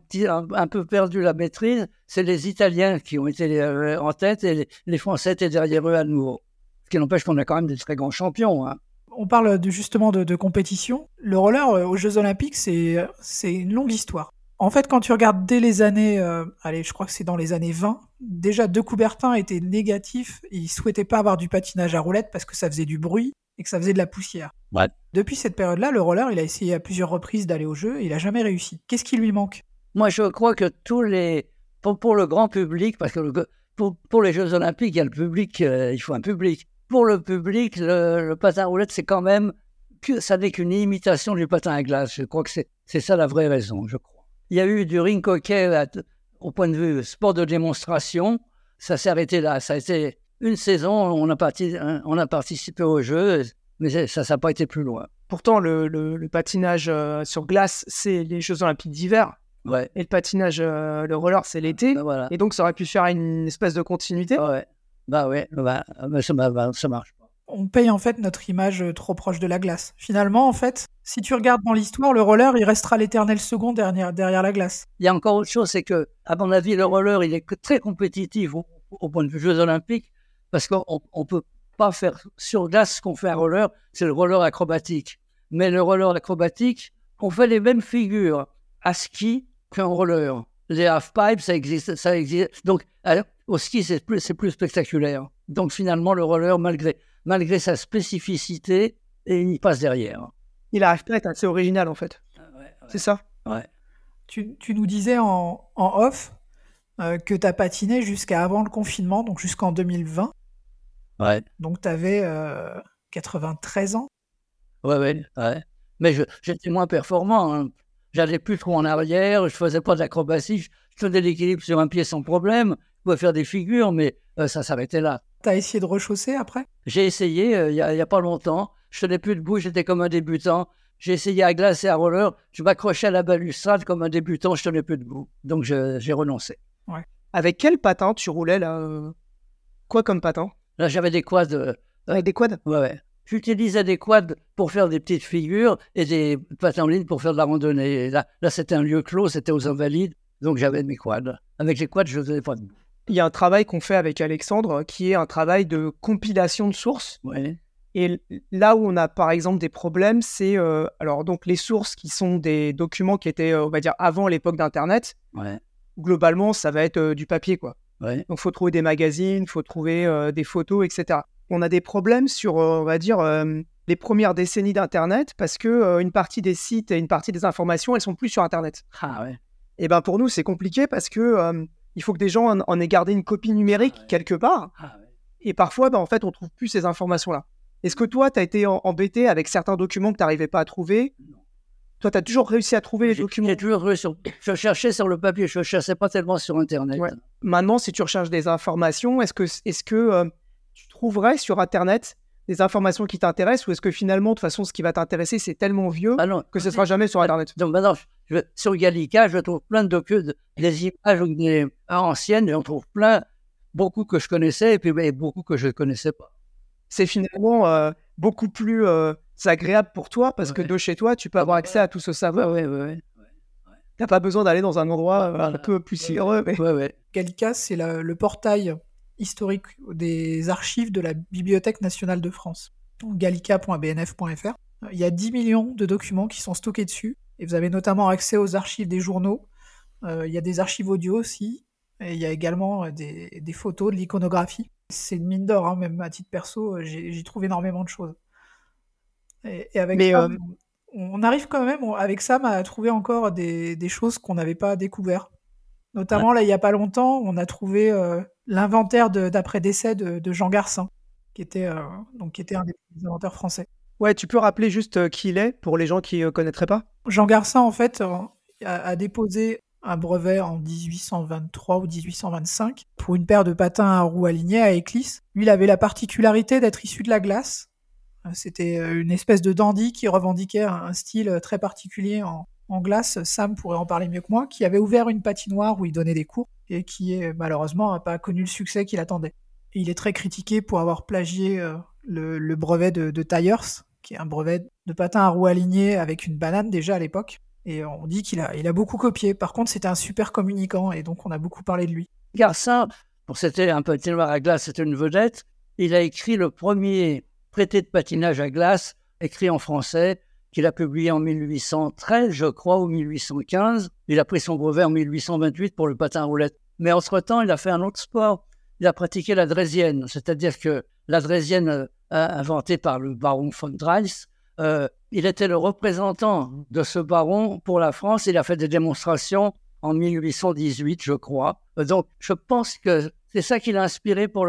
un, peu perdu la maîtrise, c'est les Italiens qui ont été euh, en tête et les, Français étaient derrière eux à nouveau. Ce qui n'empêche qu'on a quand même des très grands champions. Hein. On parle justement de, compétition. Le roller euh, aux Jeux Olympiques, c'est une longue histoire. En fait, quand tu regardes dès les années, euh, allez, je crois que c'est dans les années 20, déjà De Coubertin était négatif. Et il souhaitait pas avoir du patinage à roulettes parce que ça faisait du bruit et que ça faisait de la poussière. Depuis cette période-là, le roller, il a essayé à plusieurs reprises d'aller au jeu et il a jamais réussi. Qu'est-ce qui lui manque? Moi, je crois que tous les, pour, le grand public, parce que pour, les Jeux Olympiques, il y a le public, euh, il faut un public. Pour le public, le, le patin à roulettes, c'est quand même que ça n'est qu'une imitation du patin à glace. Je crois que c'est ça la vraie raison, je crois. Il y a eu du ring hockey au point de vue sport de démonstration. Ça s'est arrêté là. Ça a été une saison, on a, on a participé aux Jeux. mais ça n'a pas été plus loin. Pourtant, le, patinage euh, sur glace, c'est les Jeux Olympiques d'hiver. Ouais. Et le patinage, euh, le roller, c'est l'été. Bah, voilà. Et donc, ça aurait pu faire une espèce de continuité. Ouais. Bah ouais, bah, bah ça, bah, ça marche pas. On paye en fait notre image euh, trop proche de la glace. Finalement, en fait, si tu regardes dans l'histoire, le roller, il restera l'éternel second derrière, derrière la glace. Il y a encore autre chose, c'est que, à mon avis, le roller, il est très compétitif au, point de vue Jeux Olympiques, parce qu'on ne peut pas faire sur glace ce qu'on fait à roller, c'est le roller acrobatique. Mais le roller acrobatique, on fait les mêmes figures à ski qu'en roller. Les half-pipes, ça existe, ça existe. Donc, au ski, c'est plus spectaculaire. Donc, finalement, le roller, malgré, malgré sa spécificité, il passe derrière. Il arrive pas à être assez original, en fait. Ah c'est ça Ouais. Tu, tu, nous disais en, en off euh, que tu as patiné jusqu'à avant le confinement, donc jusqu'en 2020. Ouais. Donc tu avais euh, 93 ans. Ouais, ouais, ouais. Mais j'étais moins performant. Hein. J'allais plus trop en arrière, je faisais pas d'acrobatie, je tenais l'équilibre sur un pied sans problème, je pouvais faire des figures, mais euh, ça s'arrêtait là. Tu as essayé de rechausser après? J'ai essayé euh, il n'y a, a, pas longtemps. Je tenais plus debout, j'étais comme un débutant. J'ai essayé à glace et à roller. Je m'accrochais à la balustrade comme un débutant, je tenais plus debout. Donc j'ai renoncé. Ouais. Avec quel patin tu roulais là euh? Quoi comme patin? Là, j'avais des quads. Avec des quads Ouais, ouais. J'utilisais des quads pour faire des petites figures et des patins en ligne pour faire de la randonnée. là, là c'était un lieu clos, c'était aux Invalides, donc j'avais mes quads. Avec les quads, je ne faisais pas de Il y a un travail qu'on fait avec Alexandre qui est un travail de compilation de sources. Ouais. Et là où on a par exemple des problèmes, c'est euh, alors donc les sources qui sont des documents qui étaient, on va dire, avant l'époque d'Internet. Ouais. Globalement, ça va être euh, du papier, quoi. Ouais. Donc, faut trouver des magazines, faut trouver euh, des photos, etc on a des problèmes sur, euh, on va dire, euh, les premières décennies d'Internet parce que euh, une partie des sites et une partie des informations, elles sont plus sur Internet. Ah ouais. Et ben pour nous, c'est compliqué parce que il faut que des gens en, aient gardé une copie numérique ah quelque part. Ah ouais. Et parfois, ben, en fait, on trouve plus ces informations-là. Est-ce que toi, tu as été embêté avec certains documents que tu n'arrivais pas à trouver? Non. Toi, tu as toujours réussi à trouver les documents? J'ai toujours réussi. Je cherchais sur le papier, je ne cherchais pas tellement sur Internet. Ouais. Maintenant, si tu recherches des informations, est-ce que, est-ce que tu trouverais sur Internet des informations qui t'intéressent ou est-ce que finalement, de toute façon, ce qui va t'intéresser, c'est tellement vieux ah non. que ce sera jamais sur Internet? Donc maintenant, je, sur Gallica, je trouve plein de documents, des images des, anciennes, et on trouve plein, beaucoup que je connaissais et puis beaucoup que je ne connaissais pas. C'est finalement euh, beaucoup plus euh, agréable pour toi parce ouais. que de chez toi, tu peux avoir accès à tout ce savoir. Ouais, ouais, ouais. T'as pas besoin d'aller dans un endroit euh, un peu plus sireux. Mais... Ouais, ouais. Gallica, c'est le portail historique des archives de la Bibliothèque nationale de France, gallica.bnf.fr. Il y a 10 millions de documents qui sont stockés dessus, et vous avez notamment accès aux archives des journaux. Euh, il y a des archives audio aussi, et il y a également des, des photos, de l'iconographie. C'est une mine d'or, hein, même à titre perso, j'y trouve énormément de choses. Et, et avec Mais ça, euh... on arrive quand même, avec Sam, à trouver encore des, des choses qu'on n'avait pas découvertes. Notamment, là, il n'y a pas longtemps, on a trouvé euh, l'inventaire d'après-décès de, de, Jean Garcin, qui était, euh, donc, qui était un des inventeurs français. Ouais, tu peux rappeler juste euh, qui il est pour les gens qui ne connaîtraient pas? Jean Garcin, en fait, a, a, déposé un brevet en 1823 ou 1825 pour une paire de patins à roues alignées à Éclisse. Lui, il avait la particularité d'être issu de la glace. C'était une espèce de dandy qui revendiquait un style très particulier en, en glace, Sam pourrait en parler mieux que moi, qui avait ouvert une patinoire où il donnait des cours et qui malheureusement n'a pas connu le succès qu'il attendait. Et il est très critiqué pour avoir plagié euh, le, brevet de, de Tyers, qui est un brevet de patin à roues alignées avec une banane déjà à l'époque. Et on dit qu'il a, il a beaucoup copié. Par contre, c'était un super communicant et donc on a beaucoup parlé de lui. Garcin, bon, c'était un patinoire à glace, c'était une vedette. Il a écrit le premier traité de patinage à glace, écrit en français, qu'il a publié en 1813, je crois, ou 1815. Il a pris son brevet en 1828 pour le patin à roulette. Mais entre-temps, il a fait un autre sport. Il a pratiqué la draisienne, c'est-à-dire que la draisienne euh, inventée par le baron von Dreis, euh, il était le représentant de ce baron pour la France. Il a fait des démonstrations en 1818, je crois. Donc, je pense que c'est ça qui l'a inspiré pour,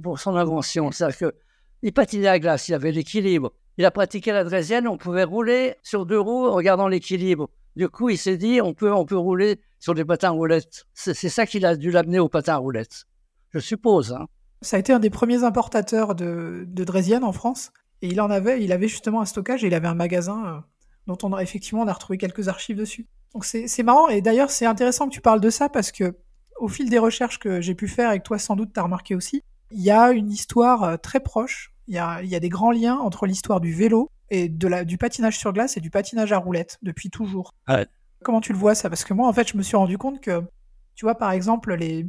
pour son invention. C'est-à-dire qu'il patinait à glace, il avait l'équilibre, il a pratiqué la draisienne, on pouvait rouler sur deux roues en regardant l'équilibre. Du coup, il s'est dit, on peut, on peut rouler sur des patins roulettes. C'est ça qu'il a dû l'amener au patin à roulettes. Je suppose. Hein. Ça a été un des premiers importateurs de, de draisienne en France. Et il en avait, il avait justement un stockage et il avait un magasin euh, dont on a effectivement on a retrouvé quelques archives dessus. Donc c'est marrant et d'ailleurs c'est intéressant que tu parles de ça parce que au fil des recherches que j'ai pu faire et que toi sans doute t'as remarqué aussi, il y a une histoire euh, très proche. Il y a, y a des grands liens entre l'histoire du vélo et de la, du patinage sur glace et du patinage à roulettes depuis toujours. Comment tu le vois ça? Parce que moi en fait je me suis rendu compte que tu vois par exemple les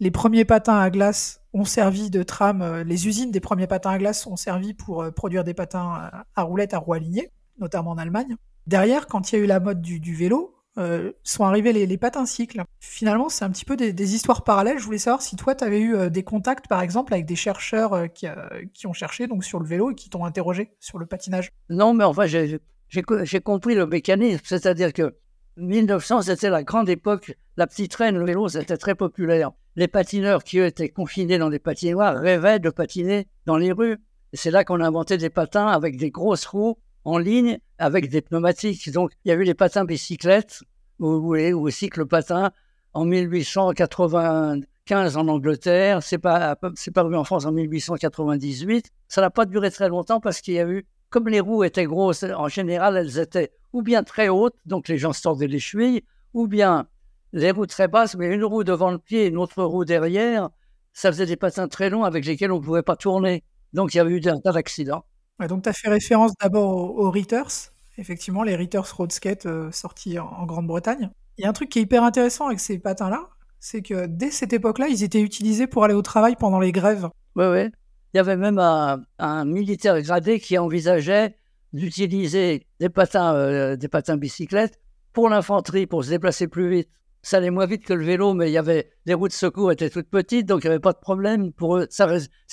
les premiers patins à glace ont servi de trame, euh, les usines des premiers patins à glace ont servi pour euh, produire des patins à roulettes à roues alignées, notamment en Allemagne. Derrière, quand il y a eu la mode du, vélo, euh, sont arrivés les, patins cycles. Finalement, c'est un petit peu des, histoires parallèles. Je voulais savoir si toi, tu avais eu des contacts, par exemple, avec des chercheurs qui, qui, ont cherché donc sur le vélo et qui t'ont interrogé sur le patinage. Non, mais enfin, j'ai compris le mécanisme. C'est-à-dire que 1900, c'était la grande époque. La petite traîne, le vélo, c'était très populaire les patineurs qui étaient confinés dans des patinoires rêvaient de patiner dans les rues. C'est là qu'on a inventé des patins avec des grosses roues en ligne, avec des pneumatiques. Donc, il y a eu les patins bicyclettes, ou, ou, ou cycle patin, en 1895 en Angleterre. C'est pas, c'est paru en France en 1898. Ça n'a pas duré très longtemps parce qu'il y a eu, comme les roues étaient grosses, en général, elles étaient ou bien très hautes, donc les gens sortaient les chevilles, ou bien les roues très basses, mais une roue devant le pied une autre roue derrière, ça faisait des patins très longs avec lesquels on ne pouvait pas tourner. Donc il y avait eu un tas d'accidents. Donc tu as fait référence d'abord aux, Ritters, effectivement, les Ritters Road Skate euh, sortis en, Grande-Bretagne. Il y a un truc qui est hyper intéressant avec ces patins-là, c'est que dès cette époque-là, ils étaient utilisés pour aller au travail pendant les grèves. Oui, oui. Il y avait même un, militaire gradé qui envisageait d'utiliser des patins, euh, des patins bicyclettes pour l'infanterie, pour se déplacer plus vite ça allait moins vite que le vélo, mais il y avait les routes de secours étaient toutes petites, donc il n'y avait pas de problème pour eux. Ça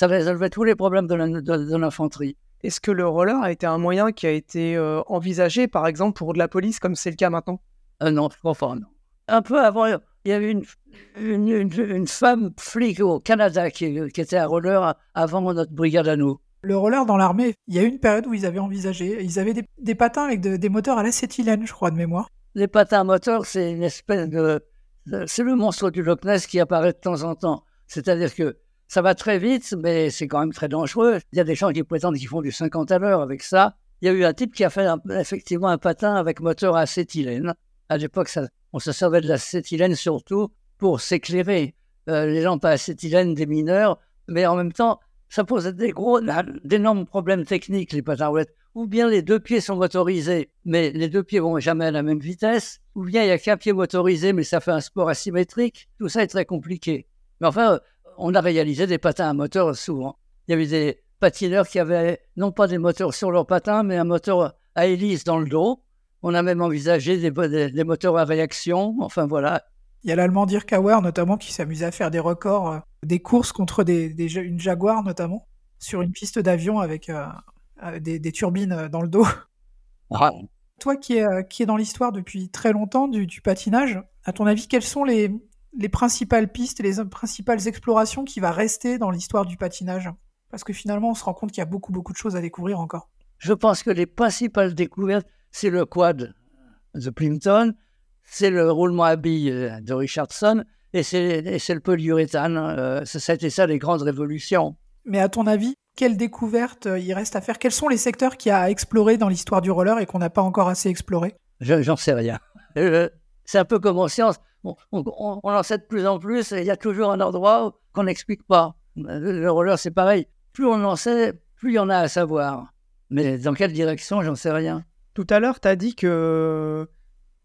résolvait tous les problèmes de l'infanterie. Est-ce que le roller a été un moyen qui a été euh, envisagé, par exemple, pour de la police, comme c'est le cas maintenant? Euh, Non, pas, non. Un peu avant, il y avait une, une, une, femme flic au Canada qui, qui, était à roller avant notre brigade à nous. Le roller dans l'armée, il y a eu une période où ils avaient envisagé, ils avaient des, des patins avec des moteurs à l'acétylène, je crois, de mémoire les patins moteurs, c'est une espèce de. C'est le monstre du Loch Ness qui apparaît de temps en temps. C'est-à-dire que ça va très vite, mais c'est quand même très dangereux. Il y a des gens qui prétendent qu'ils font du 50 à l'heure avec ça. Il y a eu un type qui a fait effectivement un patin avec moteur à acétylène. À l'époque, on se servait de l'acétylène surtout pour s'éclairer. Euh, les lampes à acétylène des mineurs, mais en même temps, ça posait des gros, d'énormes problèmes techniques, les patins roulettes ou bien les deux pieds sont motorisés, mais les deux pieds vont jamais à la même vitesse, ou bien il n'y a qu'un pied motorisé, mais ça fait un sport asymétrique. Tout ça est très compliqué. Mais enfin, on a réalisé des patins à moteur souvent. Il y avait des patineurs qui avaient non pas des moteurs sur leurs patins, mais un moteur à hélice dans le dos. On a même envisagé des, moteurs à réaction. Enfin voilà. Il y a l'allemand Dirk Auer notamment qui s'amusait à faire des records, euh, des courses contre des, une Jaguar notamment, sur une piste d'avion avec euh, des, turbines euh, dans le dos. Ah. Toi qui es, qui est dans l'histoire depuis très longtemps du, patinage, à ton avis, quelles sont les, les principales pistes et les principales explorations qui va rester dans l'histoire du patinage Parce que finalement, on se rend compte qu'il y a beaucoup, beaucoup de choses à découvrir encore. Je pense que les principales découvertes, c'est le quad de Plimpton, c'est le roulement à billes de Richardson, et c'est le polyuréthane. ça a été ça les grandes révolutions. Mais à ton avis, quelle découverte euh, il reste à faire? Quels sont les secteurs qu'il y a à explorer dans l'histoire du roller et qu'on n'a pas encore assez exploré? J'en sais rien. Euh, c'est un peu comme en science. on, en sait de plus en plus et il y a toujours un endroit qu'on n'explique pas. Le, roller, c'est pareil. Plus on en sait, plus il y en a à savoir. Mais dans quelle direction, j'en sais rien. Tout à l'heure, tu as dit que,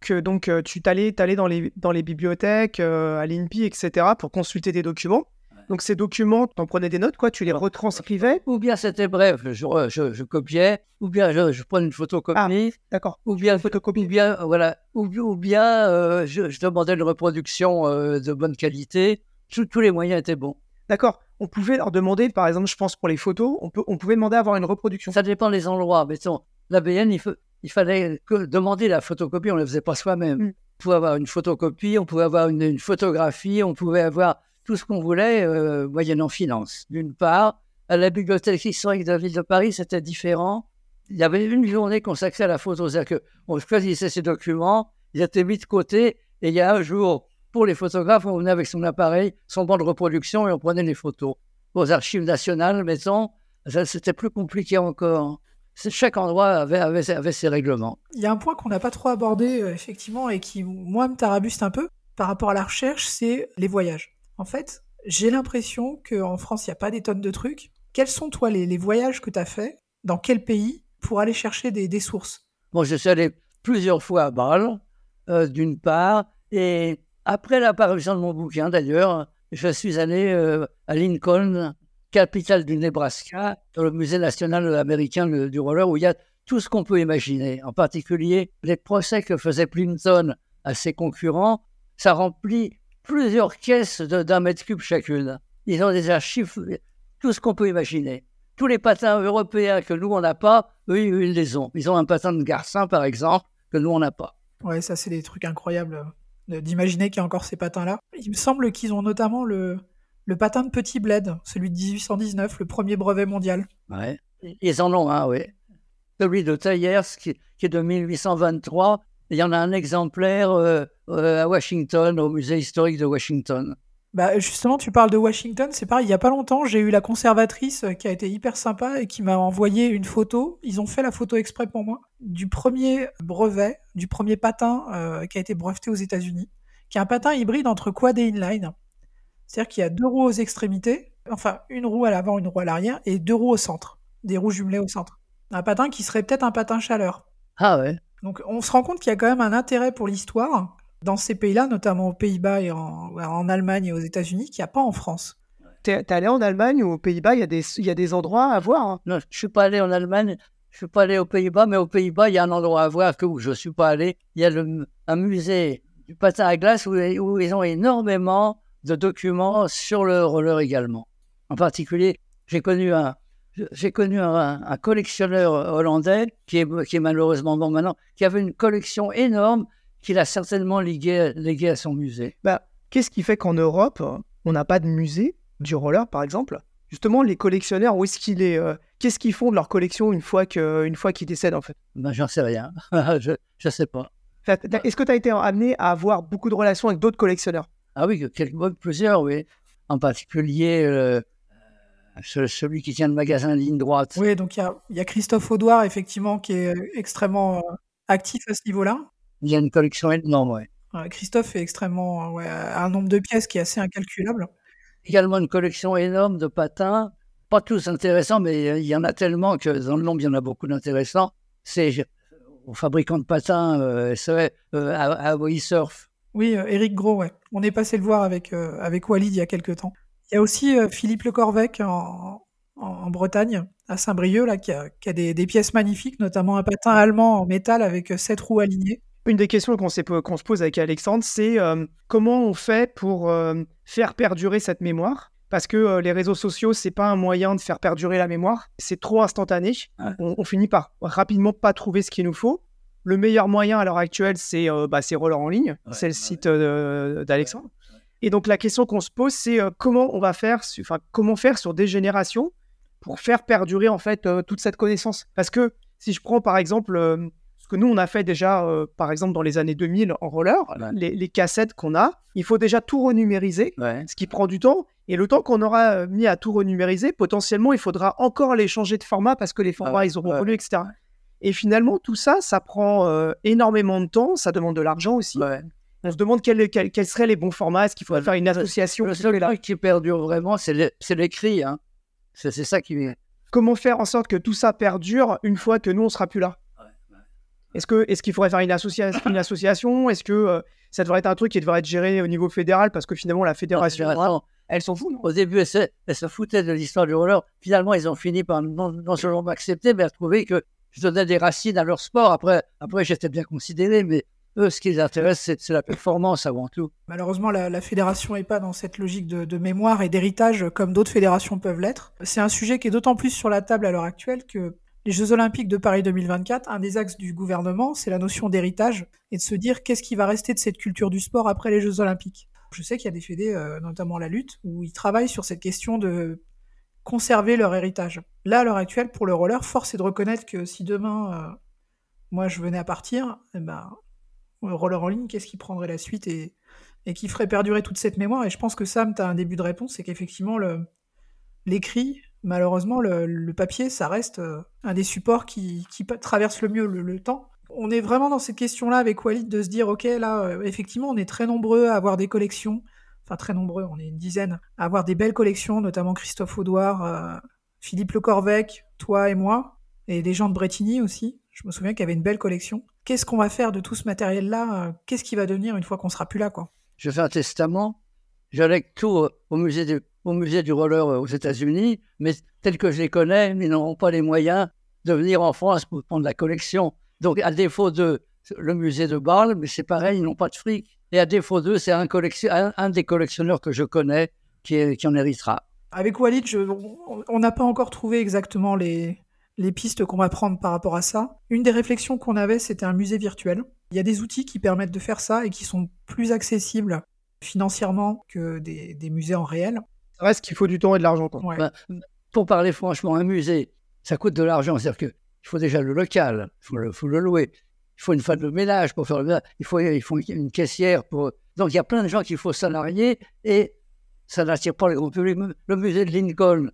que donc, euh, tu t'allais dans les, dans les bibliothèques, à l'INPI, etc., pour consulter des documents. Donc ces documents, tu en prenais des notes, quoi, tu les retranscrivais? Ou bien c'était bref, je, je, copiais, ou bien je, prenais une photocopie. Ah, d'accord. Ou bien photocopie. Ou bien voilà, ou, bien euh, je, demandais une reproduction euh, de bonne qualité. tous les moyens étaient bons. D'accord. On pouvait leur demander, par exemple, je pense pour les photos, on, peut, on pouvait demander à avoir une reproduction. Ça dépend des endroits. Mais l'ABN, il, il fallait que demander la photocopie, on ne la faisait pas soi-même. Hmm. On pouvait avoir une photocopie, on pouvait avoir une photographie, on pouvait avoir tout ce qu'on voulait, euh, moyennant finance. D'une part, à la bibliothèque historique de la ville de Paris, c'était différent. Il y avait une journée consacrée à la photo, c'est-à-dire qu'on choisissait ces documents, ils étaient mis de côté, et il y a un jour, pour les photographes, on venait avec son appareil, son banc de reproduction, et on prenait les photos. Aux archives nationales, mettons, c'était plus compliqué encore. Chaque endroit avait, ses règlements. Il y a un point qu'on n'a pas trop abordé, euh, effectivement, et qui, moi, me tarabuste un peu par rapport à la recherche, c'est les voyages. En fait, j'ai l'impression qu'en France, il n'y a pas des tonnes de trucs. Quels sont, toi, les, voyages que tu as faits Dans quel pays? Pour aller chercher des, sources Bon, je suis allé plusieurs fois à Bâle, euh, d'une part, et après la parution de mon bouquin, d'ailleurs, je suis allé euh, à Lincoln, capitale du Nebraska, dans le musée national américain du roller, où il y a tout ce qu'on peut imaginer, en particulier les procès que faisait Plimpton à ses concurrents. Ça remplit plusieurs caisses d'un mètre cube chacune. Ils ont des archives, tout ce qu'on peut imaginer. Tous les patins européens que nous, on n'a pas, eux, ils les ont. Ils ont un patin de garçon, par exemple, que nous, on n'a pas. Ouais, ça, c'est des trucs incroyables euh, d'imaginer qu'il y a encore ces patins-là. Il me semble qu'ils ont notamment le, le patin de Petit Bled, celui de 1819, le premier brevet mondial. Ouais, ils en ont un, oui. Celui de Tayers, qui, est de 1823. Il y en a un exemplaire euh, euh, à Washington, au musée historique de Washington. Bah justement, tu parles de Washington, c'est pareil, il y a pas longtemps, j'ai eu la conservatrice euh, qui a été hyper sympa et qui m'a envoyé une photo, ils ont fait la photo exprès pour moi, du premier brevet, du premier patin qui a été breveté aux États-Unis, qui est un patin hybride entre quad et inline. C'est-à-dire qu'il y a deux roues aux extrémités, enfin une roue à l'avant, une roue à l'arrière, et deux roues au centre, des roues jumelées au centre. Un patin qui serait peut-être un patin chaleur. Ah ouais. Donc on se rend compte qu'il y a quand même un intérêt pour l'histoire dans ces pays-là, notamment aux Pays-Bas et en, Allemagne et aux États-Unis, qu'il n'y a pas en France. T'es allé en Allemagne ou aux Pays-Bas Il y, y, a des endroits à voir hein? Non, je suis pas allé en Allemagne. Je suis pas allé aux Pays-Bas, mais aux Pays-Bas, il y a un endroit à voir que où je suis pas allé. Il y a le, un musée du patin à glace où, où ils ont énormément de documents sur le roller également. En particulier, j'ai connu un, j'ai connu un, collectionneur hollandais qui est, qui est malheureusement mort maintenant, qui avait une collection énorme qu'il a certainement légué, légué à son musée. Bah, Qu'est-ce qui fait qu'en Europe, on n'a pas de musée du roller, par exemple? Justement, les collectionneurs, où est-ce qu'il est, euh, Qu'est-ce qu'ils font de leur collection une fois qu'ils décèdent, en fait? Ben, J'en sais rien. je ne sais pas. Est-ce que tu as été amené à avoir beaucoup de relations avec d'autres collectionneurs? Ah oui, quelques, plusieurs, oui. En particulier, euh, celui qui tient le magasin ligne droite. Oui, donc il y a, Christophe Audouard, effectivement, qui est extrêmement euh, actif à ce niveau-là. Il y a une collection énorme, oui. Christophe est extrêmement. Ouais, un nombre de pièces qui est assez incalculable. Également une collection énorme de patins, pas tous intéressants, mais il y en a tellement que dans le nombre, il y en a beaucoup d'intéressants. C'est aux fabricants de patins, euh, euh à, à Surf. Oui, Eric Gros, ouais. On est passé le voir avec, euh, avec Walid il y a quelques temps. Il y a aussi euh, Philippe Le Corvec en, en, Bretagne, à Saint-Brieuc, là, qui a, qui a des, des, pièces magnifiques, notamment un patin allemand en métal avec euh, sept roues alignées. Une des questions qu'on se pose avec Alexandre, c'est comment on fait pour faire perdurer cette mémoire? Parce que les réseaux sociaux, c'est pas un moyen de faire perdurer la mémoire. C'est trop instantané. On, on, finit par rapidement pas trouver ce qu'il nous faut. Le meilleur moyen à l'heure actuelle, c'est euh, bah, Roller en ligne. c'est le site euh, d'Alexandre. Et donc la question qu'on se pose, c'est euh, comment on va faire, enfin comment faire sur des générations pour faire perdurer en fait toute cette connaissance? Parce que si je prends par exemple ce que nous on a fait déjà, par exemple dans les années 2000 en roller, les, cassettes qu'on a, il faut déjà tout renumériser, ce qui prend du temps. Et le temps qu'on aura mis à tout renumériser, potentiellement il faudra encore les changer de format parce que les formats ils auront évolué, etc. Et finalement, tout ça, ça prend euh, énormément de temps, ça demande de l'argent aussi. On se demande quels quel, seraient les bons formats, est-ce qu'il faudrait faire une association Le seul truc qui perdure vraiment, c'est l'écrit. Hein. C'est ça qui... Comment faire en sorte que tout ça perdure une fois que nous, on sera plus là? Est-ce qu'il est qu'il faudrait faire une, une association? Est-ce que euh, ça devrait être un truc qui devrait être géré au niveau fédéral Parce que finalement, la fédération... elles sont fous. Au début, elles se, foutaient de l'histoire du roller. Finalement, ils ont fini par non, non seulement accepter, mais à trouver que je donnais des racines à leur sport. Après, après j'étais bien considéré, mais eux, ce qui les intéresse, c'est la performance avant tout. Malheureusement, la, fédération n'est pas dans cette logique de, mémoire et d'héritage comme d'autres fédérations peuvent l'être. C'est un sujet qui est d'autant plus sur la table à l'heure actuelle que les Jeux Olympiques de Paris 2024, un des axes du gouvernement, c'est la notion d'héritage et de se dire qu'est-ce qui va rester de cette culture du sport après les Jeux Olympiques. Je sais qu'il y a des fédés, euh, notamment la lutte, où ils travaillent sur cette question de conserver leur héritage. Là, à l'heure actuelle, pour le roller, force est de reconnaître que si demain, euh, moi, je venais à partir, eh ben, roller en ligne, qu'est-ce qui prendrait la suite et, qui ferait perdurer toute cette mémoire Et je pense que Sam, tu as un début de réponse, c'est qu'effectivement, l'écrit malheureusement, le, papier, ça reste euh, un des supports qui, traverse le mieux le, temps. On est vraiment dans cette question-là avec Walid de se dire, ok, là, euh, effectivement, on est très nombreux à avoir des collections, enfin très nombreux, on est une dizaine, à avoir des belles collections, notamment Christophe Audouard, euh, Philippe Le Corvec, toi et moi, et des gens de Bretigny aussi. Je me souviens qu'il y avait une belle collection. Qu'est-ce qu'on va faire de tout ce matériel-là Qu'est-ce qui va devenir une fois qu'on sera plus là, quoi Je fais un testament. J'allègue tout au musée de au musée du roller euh, aux États-Unis, mais tel que je les connais, ils n'auront pas les moyens de venir en France pour prendre la collection. Donc, à défaut de le musée de Bâle, mais c'est pareil, ils n'ont pas de fric. Et à défaut d'eux, c'est un, un, des collectionneurs que je connais qui, qui en héritera. Avec Walid, on n'a pas encore trouvé exactement les, les pistes qu'on va prendre par rapport à ça. Une des réflexions qu'on avait, c'était un musée virtuel. Il y a des outils qui permettent de faire ça et qui sont plus accessibles financièrement que des, des musées en réel ça reste qu'il faut du temps et de l'argent. Bah, pour parler franchement, un musée, ça coûte de l'argent. C'est-à-dire qu'il faut déjà le local, il faut le, louer. Il faut une femme de ménage pour faire le ménage. Il faut, il faut une caissière pour. Donc il y a plein de gens qu'il faut salarier et ça n'attire pas le grand public. Le musée de Lincoln,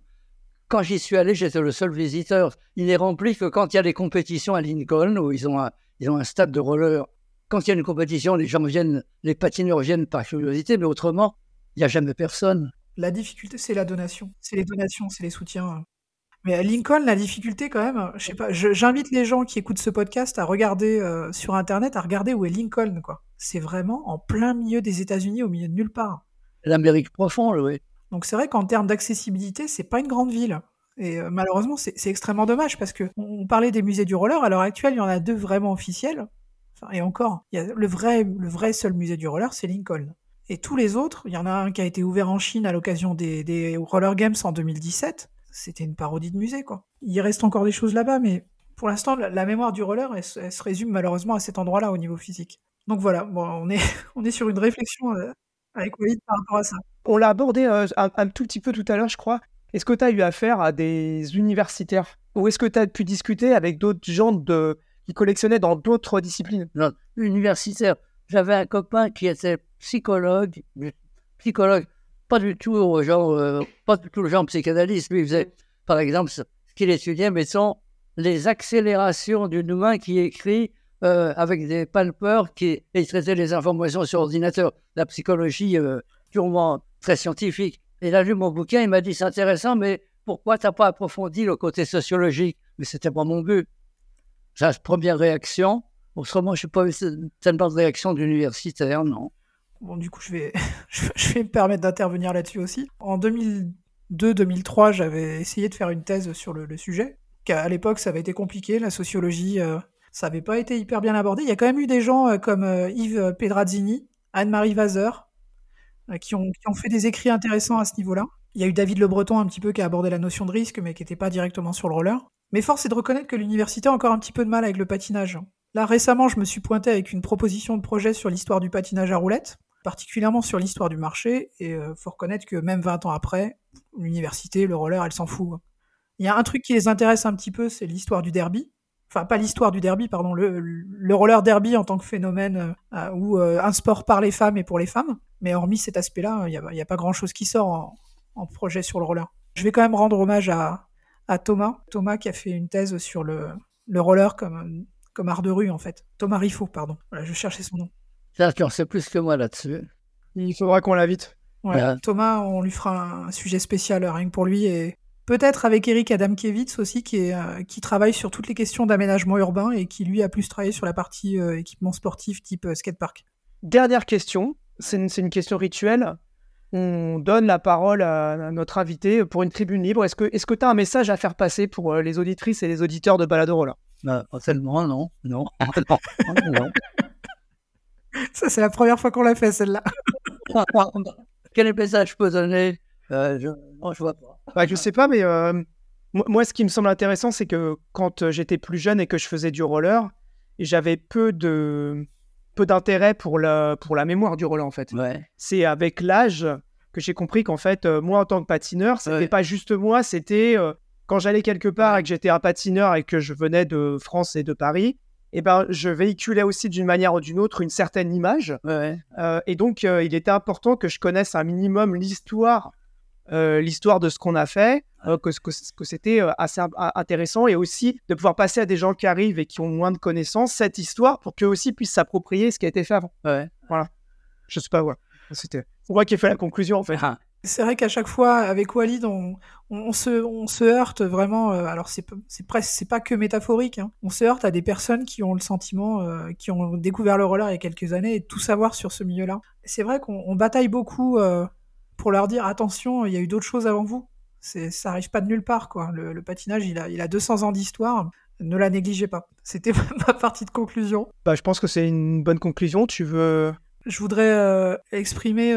quand j'y suis allé, j'étais le seul visiteur. Il n'est rempli que quand il y a des compétitions à Lincoln où ils ont un, ils ont un stade de roller. Quand il y a une compétition, les gens viennent, les patineurs viennent par curiosité, mais autrement, il n'y a jamais personne. La difficulté, c'est la donation. C'est les donations, c'est les soutiens. Mais à Lincoln, la difficulté quand même, je sais pas, j'invite les gens qui écoutent ce podcast à regarder euh, sur internet, à regarder où est Lincoln, quoi. C'est vraiment en plein milieu des États-Unis, au milieu de nulle part. L'Amérique profonde, oui. Donc c'est vrai qu'en termes d'accessibilité, c'est pas une grande ville. Et euh, malheureusement, c'est extrêmement dommage parce que on parlait des musées du roller. À l'heure actuelle, il y en a deux vraiment officiels. et encore, il y a le vrai, le vrai seul musée du roller, c'est Lincoln. Et tous les autres, il y en a un qui a été ouvert en Chine à l'occasion des, Roller Games en 2017. C'était une parodie de musée, quoi. Il reste encore des choses là-bas, mais pour l'instant, la, mémoire du roller, elle, se résume malheureusement à cet endroit-là au niveau physique. Donc voilà, bon, on, est, on est sur une réflexion euh, avec Walid par rapport à ça. On l'a abordé euh, un, tout petit peu tout à l'heure, je crois. Est-ce que tu as eu affaire à des universitaires? Ou est-ce que tu as pu discuter avec d'autres gens qui collectionnaient dans d'autres disciplines? Non, universitaires. J'avais un copain qui était psychologue, psychologue, pas du tout genre, euh, pas du tout le genre psychanalyste. Lui, il faisait, par exemple, ce qu'il étudiait, mais sont les accélérations d'une humain qui écrit euh, avec des palpeurs qui et traitait les informations sur ordinateur. La psychologie euh, purement très scientifique. il a lu mon bouquin, il m'a dit c'est intéressant, mais pourquoi tu n'as pas approfondi le côté sociologique? Mais c'était pas mon but. Ça, première réaction. Autrement, je n'ai pas eu tellement de réaction d'universitaire, non. Bon, du coup, je vais, je vais me permettre d'intervenir là-dessus aussi. En 2002-2003, j'avais essayé de faire une thèse sur le, sujet. À l'époque, ça avait été compliqué, la sociologie, euh, ça n'avait pas été hyper bien abordé. Il y a quand même eu des gens euh, comme euh, Yves Pedrazzini, Anne-Marie Vazer, qui ont, qui, ont, fait des écrits intéressants à ce niveau-là. Il y a eu David Le Breton un petit peu qui a abordé la notion de risque, mais qui n'était pas directement sur le roller. Mais force est de reconnaître que l'université a encore un petit peu de mal avec le patinage. Là, récemment, je me suis pointé avec une proposition de projet sur l'histoire du patinage à roulettes particulièrement sur l'histoire du marché. Et euh, faut reconnaître que même 20 ans après, l'université, le roller, elle s'en fout. Il y a un truc qui les intéresse un petit peu, c'est l'histoire du derby. Enfin, pas l'histoire du derby, pardon, le, le, roller derby en tant que phénomène euh, ou euh, un sport par les femmes et pour les femmes. Mais hormis cet aspect-là, il n'y a, pas grand-chose qui sort en, en, projet sur le roller. Je vais quand même rendre hommage à, à Thomas. Thomas qui a fait une thèse sur le, le roller comme, comme art de rue, en fait. Thomas Riffaut, pardon. Voilà, je cherchais son nom. Ça, tu en sais plus que moi là-dessus. Il faudra qu'on l'invite. Thomas, on lui fera un sujet spécial rien que pour lui et peut-être avec Eric Adamkiewicz aussi qui, est, euh, qui travaille sur toutes les questions d'aménagement urbain et qui lui a plus travaillé sur la partie euh, équipement sportif type euh, skatepark. Dernière question, c'est une, question rituelle. On donne la parole à, notre invité pour une tribune libre. Est-ce que tu as un message à faire passer pour les auditrices et les auditeurs de Balado là? Seulement, non. Non. non, non. Ça, c'est la première fois qu'on l'a fait, celle-là. Quel message je peux donner euh, je... ne vois pas. Bah, je sais pas, mais euh, moi, ce qui me semble intéressant, c'est que quand euh, j'étais plus jeune et que je faisais du roller, j'avais peu de peu d'intérêt pour la pour la mémoire du roller en fait. C'est avec l'âge que j'ai compris qu'en fait, moi en tant que patineur, c'était n'était pas juste moi, c'était quand j'allais quelque part et que j'étais un patineur et que je venais de France et de Paris, eh ben, je véhiculais aussi d'une manière ou d'une autre une certaine image. Euh, et donc, euh, il était important que je connaisse un minimum l'histoire l'histoire de ce qu'on a fait, que, que, c'était assez intéressant et aussi de pouvoir passer à des gens qui arrivent et qui ont moins de connaissances cette histoire pour qu'eux aussi puissent s'approprier ce qui a été fait avant. Ouais. Voilà. Je sais pas, ouais. C'était moi qui ai fait la conclusion en fait. Ah. C'est vrai qu'à chaque fois, avec Walid, on, on, se, on se heurte vraiment. Euh, alors, c'est presque, c'est pas que métaphorique. Hein. On se heurte à des personnes qui ont le sentiment, euh, qui ont découvert le roller il y a quelques années et tout savoir sur ce milieu-là. C'est vrai qu'on bataille beaucoup euh, pour leur dire attention, il y a eu d'autres choses avant vous. Ça arrive pas de nulle part, quoi. Le, patinage, il a, il a 200 ans d'histoire. Ne la négligez pas. C'était ma partie de conclusion. Bah, je pense que c'est une bonne conclusion. Tu veux je voudrais exprimer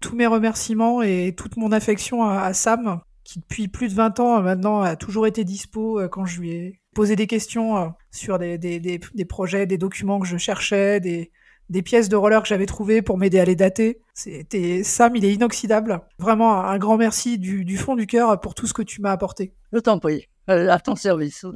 tous mes remerciements et toute mon affection à, Sam, qui depuis plus de 20 ans maintenant a toujours été dispo euh, quand je lui ai posé des questions euh, sur des, des, des, des projets, des documents que je cherchais, des, des pièces de roller que j'avais trouvées pour m'aider à les dater. C'était Sam, il est inoxydable. Vraiment un grand merci du, du fond du cœur pour tout ce que tu m'as apporté. Je t'en prie, euh, à ton service.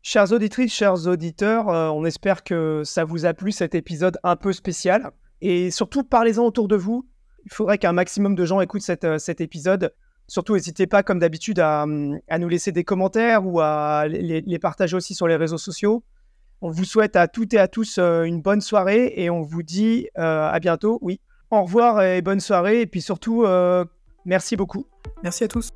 Chers auditrices, chers auditeurs, on espère que ça vous a plu cet épisode un peu spécial. Et surtout, parlez-en autour de vous il faudrait qu'un maximum de gens écoutent euh, cet épisode. Surtout, n'hésitez pas, comme d'habitude, à, nous laisser des commentaires ou à les, partager aussi sur les réseaux sociaux. On vous souhaite à toutes et à tous euh, une bonne soirée et on vous dit euh, à bientôt. Oui, au revoir et bonne soirée. Et puis surtout, merci beaucoup. Merci à tous.